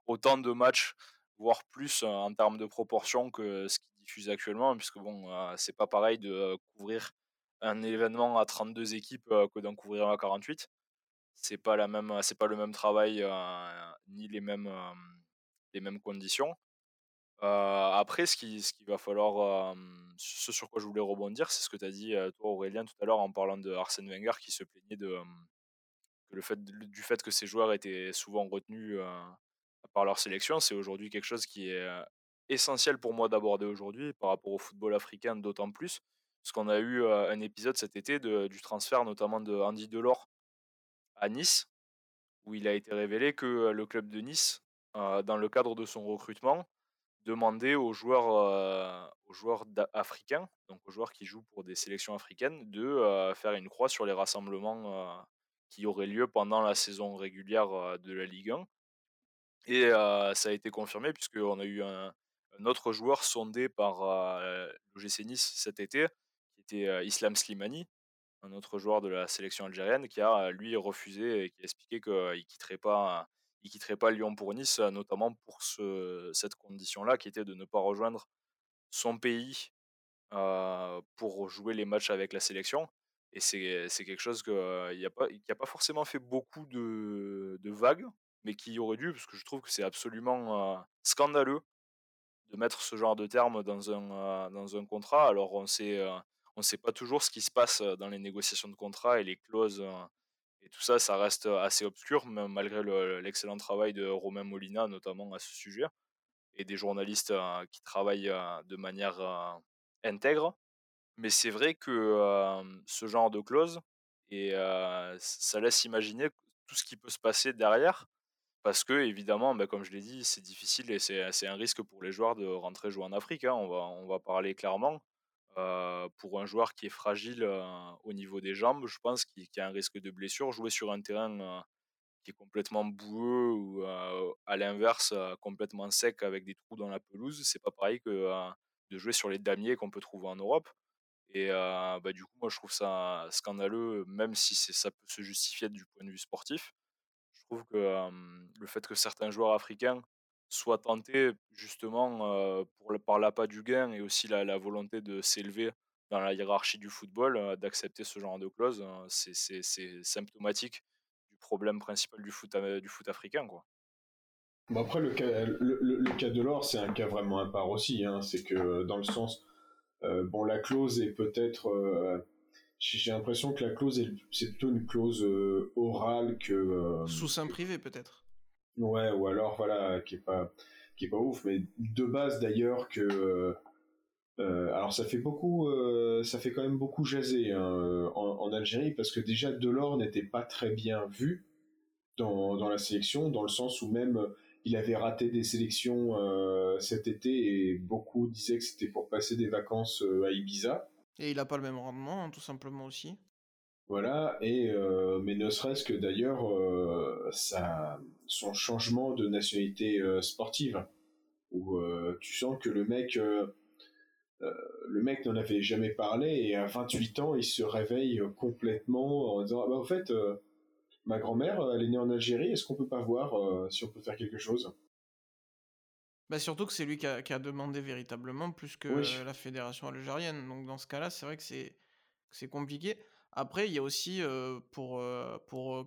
autant de matchs, voire plus en termes de proportion que ce qu'ils diffusent actuellement, puisque bon, c'est pas pareil de couvrir un événement à 32 équipes que d'en couvrir à 48 c'est pas la même c'est pas le même travail ni les mêmes les mêmes conditions. Après ce qui ce qu'il va falloir ce sur quoi je voulais rebondir c'est ce que tu as dit toi Aurélien tout à l'heure en parlant de Arsène Wenger qui se plaignait de le fait du fait que ces joueurs étaient souvent retenus par leur sélection c'est aujourd'hui quelque chose qui est essentiel pour moi d'aborder aujourd'hui par rapport au football africain d'autant plus. Parce qu'on a eu un épisode cet été de, du transfert notamment de Andy Delors à Nice, où il a été révélé que le club de Nice, dans le cadre de son recrutement, demandait aux joueurs, aux joueurs africains, donc aux joueurs qui jouent pour des sélections africaines, de faire une croix sur les rassemblements qui auraient lieu pendant la saison régulière de la Ligue 1. Et ça a été confirmé puisqu'on a eu un, autre joueur sondé par l'OGC Nice cet été, qui était Islam Slimani, un autre joueur de la sélection algérienne qui a lui refusé et qui a expliqué qu'il quitterait pas il quitterait pas Lyon pour Nice notamment pour ce, cette condition là qui était de ne pas rejoindre son pays pour jouer les matchs avec la sélection. Et c'est quelque chose qui n'a pas a pas forcément fait beaucoup de, de, vagues mais qui aurait dû parce que je trouve que c'est absolument scandaleux de mettre ce genre de terme dans un, dans un contrat. Alors on sait on ne sait pas toujours ce qui se passe dans les négociations de contrat et les clauses et tout ça, ça reste assez obscur, malgré l'excellent travail de Romain Molina, notamment à ce sujet, et des journalistes qui travaillent de manière intègre. Mais c'est vrai que ce genre de clause, et ça laisse imaginer tout ce qui peut se passer derrière, parce que évidemment, ben, comme je l'ai dit, c'est difficile et c'est un risque pour les joueurs de rentrer jouer en Afrique. Hein, on va parler clairement pour un joueur qui est fragile au niveau des jambes, je pense qu'il y a un risque de blessure. Jouer sur un terrain qui est complètement boueux ou à l'inverse complètement sec avec des trous dans la pelouse, c'est pas pareil que de jouer sur les damiers qu'on peut trouver en Europe. Et bah, du coup, moi je trouve ça scandaleux, même si ça peut se justifier du point de vue sportif. Je trouve que le fait que certains joueurs africains soit tenté justement pour le, par l'appât du gain et aussi la, volonté de s'élever dans la hiérarchie du football, d'accepter ce genre de clause, hein, c'est, symptomatique du problème principal du foot, du foot africain. Quoi. après, le cas, le, cas de l'or, c'est un cas vraiment à part aussi. Hein. c'est que dans le sens, bon, la clause est peut-être. j'ai l'impression que la clause, c'est plutôt une clause orale que. Sous sein privé, peut-être Ouais, ou alors voilà, qui est pas qui est pas ouf, mais de base d'ailleurs que euh, alors ça fait beaucoup, euh, ça fait quand même beaucoup jaser hein, en, Algérie parce que déjà Delors n'était pas très bien vu dans, dans la sélection, dans le sens où même il avait raté des sélections euh, cet été et beaucoup disaient que c'était pour passer des vacances à Ibiza. Et il n'a pas le même rendement, hein, tout simplement aussi. Voilà, et euh, mais ne serait-ce que d'ailleurs euh, son changement de nationalité euh, sportive, où tu sens que le mec, le mec n'en avait jamais parlé et à 28 ans il se réveille complètement en disant ah bah en fait ma grand-mère elle est née en Algérie, est-ce qu'on peut pas voir si on peut faire quelque chose? Bah, surtout que c'est lui qui a qui a demandé véritablement plus que Oui. la fédération algérienne. Donc dans ce cas-là, c'est vrai que c'est que c'est compliqué. Après, il y a aussi, pour,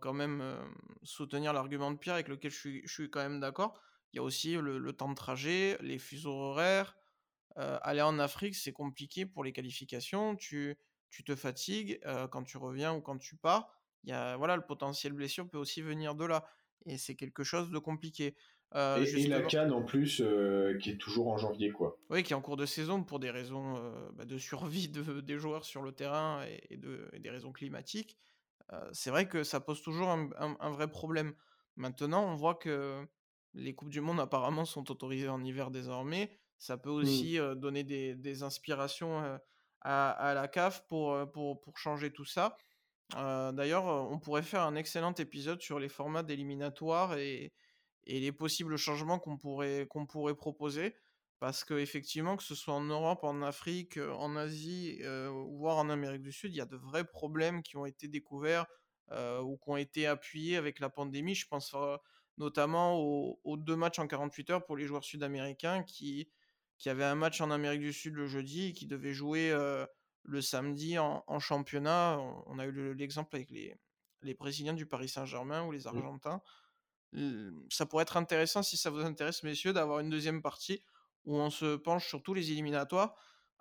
quand même, soutenir l'argument de Pierre avec lequel je suis je quand même d'accord, il y a aussi le temps de trajet, les fuseaux horaires. Aller en Afrique, c'est compliqué pour les qualifications. Tu tu te fatigues, quand tu reviens ou quand tu pars. Il y a voilà, le potentiel blessure peut aussi venir de là et c'est quelque chose de compliqué. Heu, Et, et la justement CAN en plus, euh, qui est toujours en janvier, quoi. oui, qui est en cours de saison pour des raisons, heu, bah, de survie de [laughs] des joueurs sur le terrain et et de et des raisons climatiques. C'est vrai que ça pose toujours un un un vrai problème. Maintenant, on voit que les coupes du monde apparemment sont autorisées en hiver désormais. Ça peut Hmm. aussi, donner des des inspirations, à à la CAF pour, pour pour changer tout ça. D'ailleurs, on pourrait faire un excellent épisode sur les formats d'éliminatoires et et les possibles changements qu'on pourrait qu'on pourrait proposer. Parce qu'effectivement, que ce soit en Europe, en Afrique, heu, en Asie, heu, voire en Amérique du Sud, il y a de vrais problèmes qui ont été découverts, heu, ou qui ont été appuyés avec la pandémie. Je pense, notamment aux aux 2 matchs en 48 heures pour les joueurs sud-américains qui qui avaient un match en Amérique du Sud le jeudi et qui devaient jouer, le samedi en en championnat. On on a eu le l'exemple avec les les brésiliens du Paris Saint-Germain ou les Hmm. argentins. Ça pourrait être intéressant, si ça vous intéresse, messieurs, d'avoir une deuxième partie où on se penche sur tous les éliminatoires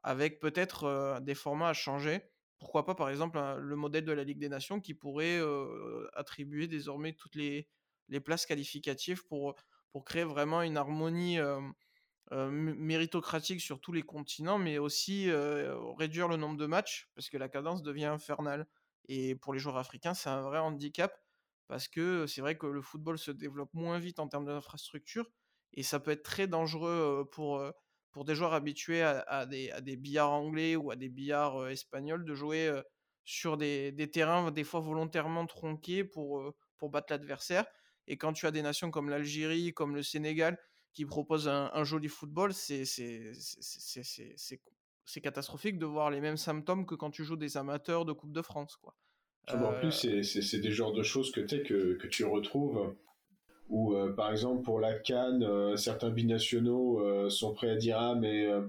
avec peut-être, des formats à changer. Pourquoi pas, par exemple, le modèle de la Ligue des Nations qui pourrait, attribuer désormais toutes les places qualificatives pour, créer vraiment une harmonie, méritocratique sur tous les continents, mais aussi, réduire le nombre de matchs parce que la cadence devient infernale et pour les joueurs africains, c'est un vrai handicap parce que, c'est vrai que le football se développe moins vite en termes d'infrastructures et ça peut être très dangereux, pour, pour des joueurs habitués à des à des billards anglais ou à des billards, espagnols de jouer, sur des des terrains des fois volontairement tronqués pour, pour battre l'adversaire et quand tu as des nations comme l'Algérie, comme le Sénégal qui proposent un joli football, c'est catastrophique de voir les mêmes symptômes que quand tu joues des amateurs de coupe de France, quoi. Ah bah, en plus, Heu, c'est des genres de choses que, que, que tu retrouves où, euh, par exemple, pour la CAN, euh, certains binationaux euh, sont prêts à dire Ah, mais euh,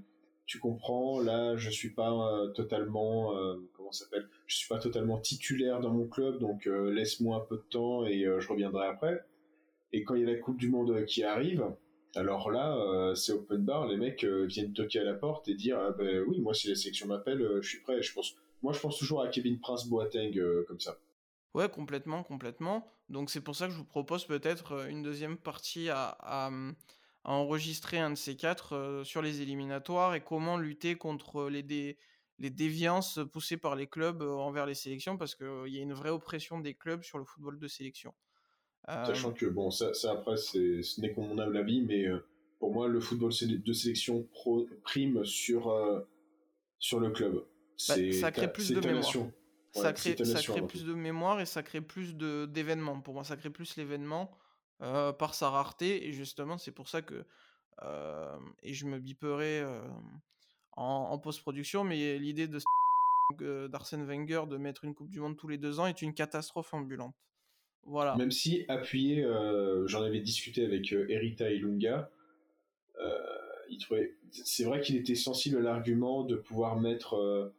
tu comprends, là, je suis pas euh, totalement, euh, comment s'appelle? Je suis pas totalement titulaire dans mon club, donc euh, laisse-moi un peu de temps et euh, je reviendrai après. Et quand il y a la Coupe du Monde qui arrive, alors là, euh, c'est open bar, les mecs euh, viennent toquer à la porte et dire ah ben oui, moi si la sélection m'appelle, euh, je suis prêt. Je pense, moi je pense toujours à Kevin Prince Boateng euh, comme ça. ouais, complètement, complètement. Donc c'est pour ça que je vous propose peut-être, heu, une deuxième partie à à, à enregistrer un de ces 4, heu, sur les éliminatoires et comment lutter contre les dé les déviances poussées par les clubs, envers les sélections parce qu'il y a une vraie oppression des clubs sur le football de sélection. Sachant que bon, ça, ça après, ce n'est qu'on mon humble avis, mais euh, pour moi, le football de sélection pro, prime sur euh, sur le club. Bah, ça crée plus de mémoire. Ouais, Ça crée ça plus de mémoire et ça crée plus de d'événements. Pour moi, ça crée plus l'événement, heu, par sa rareté et justement, c'est pour ça que, hem et je me biperai, hem, en en post-production, mais l'idée de [laughs] d'Arsène Wenger de mettre une coupe du monde tous les 2 ans est une catastrophe ambulante. Voilà. Même si appuyé, euh, j'en avais discuté avec euh, Erita Ilunga, euh, il trouvait, c'est vrai qu'il était sensible à l'argument de pouvoir mettre euh,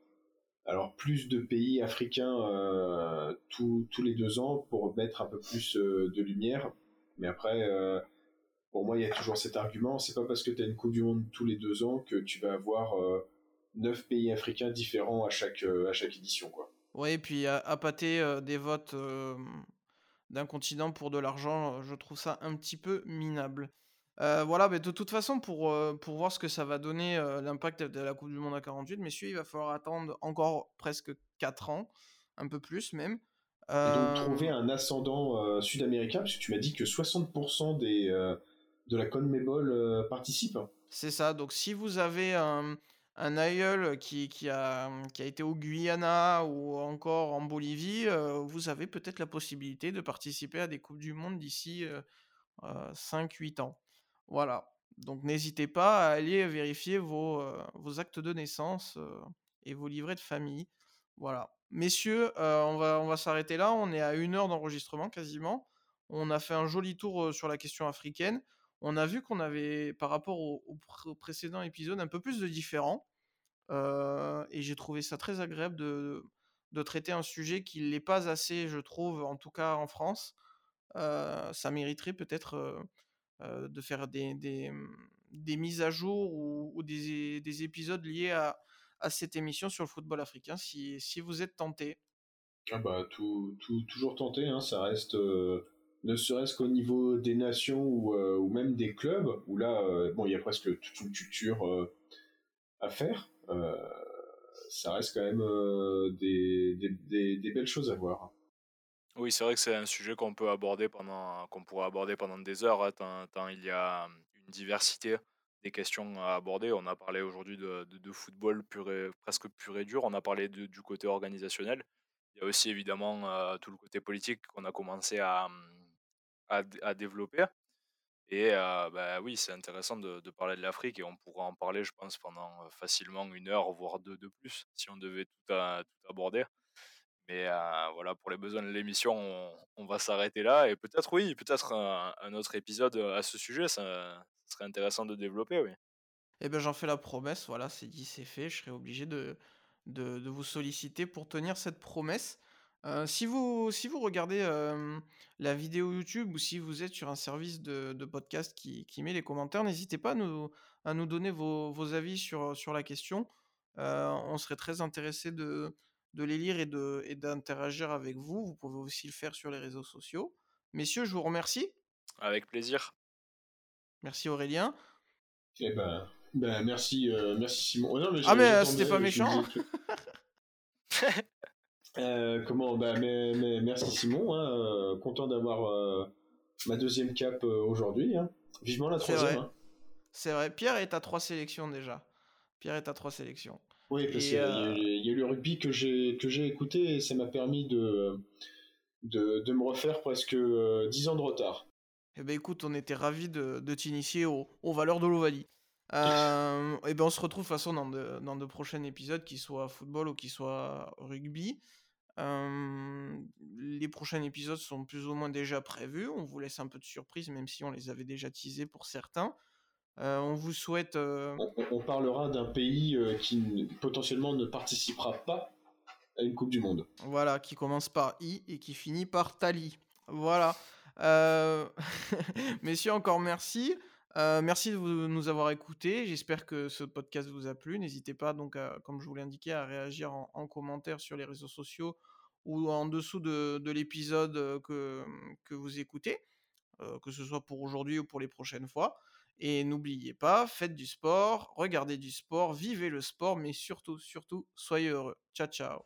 alors plus de pays africains euh, tous, tous les deux ans pour mettre un peu plus euh, de lumière. Mais après, euh, pour moi, il y a toujours cet argument. C'est pas parce que tu as une Coupe du Monde tous les deux ans que tu vas avoir neuf pays africains différents à chaque, édition, quoi. Ouais et puis appâter, des votes, d'un continent pour de l'argent, je trouve ça un petit peu minable. Heu, voilà, beh, de toute façon pour, heu, pour voir ce que ça va donner, heu, l'impact de la coupe du monde à 48, messieurs, il va falloir attendre encore presque 4 ans, un peu plus même. Donc trouver un ascendant euh, sud-américain, parce que tu m'as dit que 60% des, euh, de la CONMEBOL euh, participent. c'est ça, donc si vous avez un un aïeul qui qui a, qui a été au Guyana ou encore en Bolivie, vous avez peut-être la possibilité de participer à des coupes du monde d'ici, heu heu, 5-8 ans. Voilà, donc n'hésitez pas à aller vérifier vos, actes de naissance, et vos livrets de famille. Voilà. Messieurs, on va s'arrêter là, on est à une heure d'enregistrement quasiment. On a fait un joli tour, sur la question africaine. on a vu qu'on avait, par rapport au, précédent épisode, un peu plus de différents. et j'ai trouvé ça très agréable de, de traiter un sujet qui n'est pas assez, je trouve, en tout cas en France. ça mériterait peut-être de faire des, des, des, mises à jour ou, des, des, épisodes liés à, à, cette émission sur le football africain si, si vous êtes tenté. Ah bah, tout, tout, toujours tenté, hein, ça reste ne serait-ce qu'au niveau des nations ou, ou, même des clubs, où là, bon, il y a presque toute une culture à faire ça reste quand même euh, des, des, des, belles choses à voir. Oui, c'est vrai que c'est un sujet qu'on peut aborder pendant, qu'on pourrait aborder pendant des heures, hein, tant, il y a une diversité des questions à aborder. On a parlé aujourd'hui de, football presque pur et dur, on a parlé du côté organisationnel. Il y a aussi évidemment euh, tout le côté politique qu'on a commencé à, à développer. Et bah, oui, c'est intéressant de, parler de l'Afrique et on pourra en parler, je pense, pendant facilement une heure, voire deux de plus, si on devait tout aborder. Mais voilà, pour les besoins de l'émission, on, va s'arrêter là. Et peut-être, oui, peut-être un, autre épisode à ce sujet, ça, serait intéressant de développer, oui. Eh bien, j'en fais la promesse, voilà, c'est dit, c'est fait. Je serai obligé de, vous solliciter pour tenir cette promesse si vous si vous regardez, la vidéo YouTube ou si vous êtes sur un service de podcast qui met les commentaires, n'hésitez pas à nous donner vos vos avis sur, sur la question. on serait très intéressé de de les lire et de et d'interagir avec vous. Vous pouvez aussi le faire sur les réseaux sociaux. Messieurs, je vous remercie. Avec plaisir. Merci Aurélien. Eh ben, ben merci, merci Simon. Oh ah mais, c'était pas méchant. Euh, comment bah, mais, merci Simon, hein, euh, content d'avoir euh, ma deuxième cape aujourd'hui. Hein. Vivement la troisième. Hein. C'est vrai. Pierre est à trois sélections déjà. Pierre est à trois sélections. Oui, parce qu'il y, a eu le rugby que j'ai que j'ai écouté et ça m'a permis de, de, me refaire presque dix ans de retard. Eh ben écoute, on était ravis de, de t'initier aux, valeurs de l'Ovalie. Euh, [laughs] et ben on se retrouve de toute façon dans de, dans de prochains épisodes, qui soient football ou qui soient rugby les prochains épisodes sont plus ou moins déjà prévus. On vous laisse un peu de surprise, même si on les avait déjà teasés pour certains. On vous souhaite. On, parlera d'un pays qui potentiellement ne participera pas à une Coupe du Monde. Voilà, qui commence par I et qui finit par Tali. Voilà. Euh... [laughs] Messieurs, encore merci. Euh, merci de nous avoir écoutés. J'espère que ce podcast vous a plu. N'hésitez pas, donc, comme je vous l'ai indiqué, à réagir en, commentaire sur les réseaux sociaux ou en dessous de, l'épisode euh, que, que vous écoutez, euh, que ce soit pour aujourd'hui ou pour les prochaines fois. Et n'oubliez pas, faites du sport, regardez du sport, vivez le sport, mais surtout, surtout, soyez heureux. Ciao, ciao.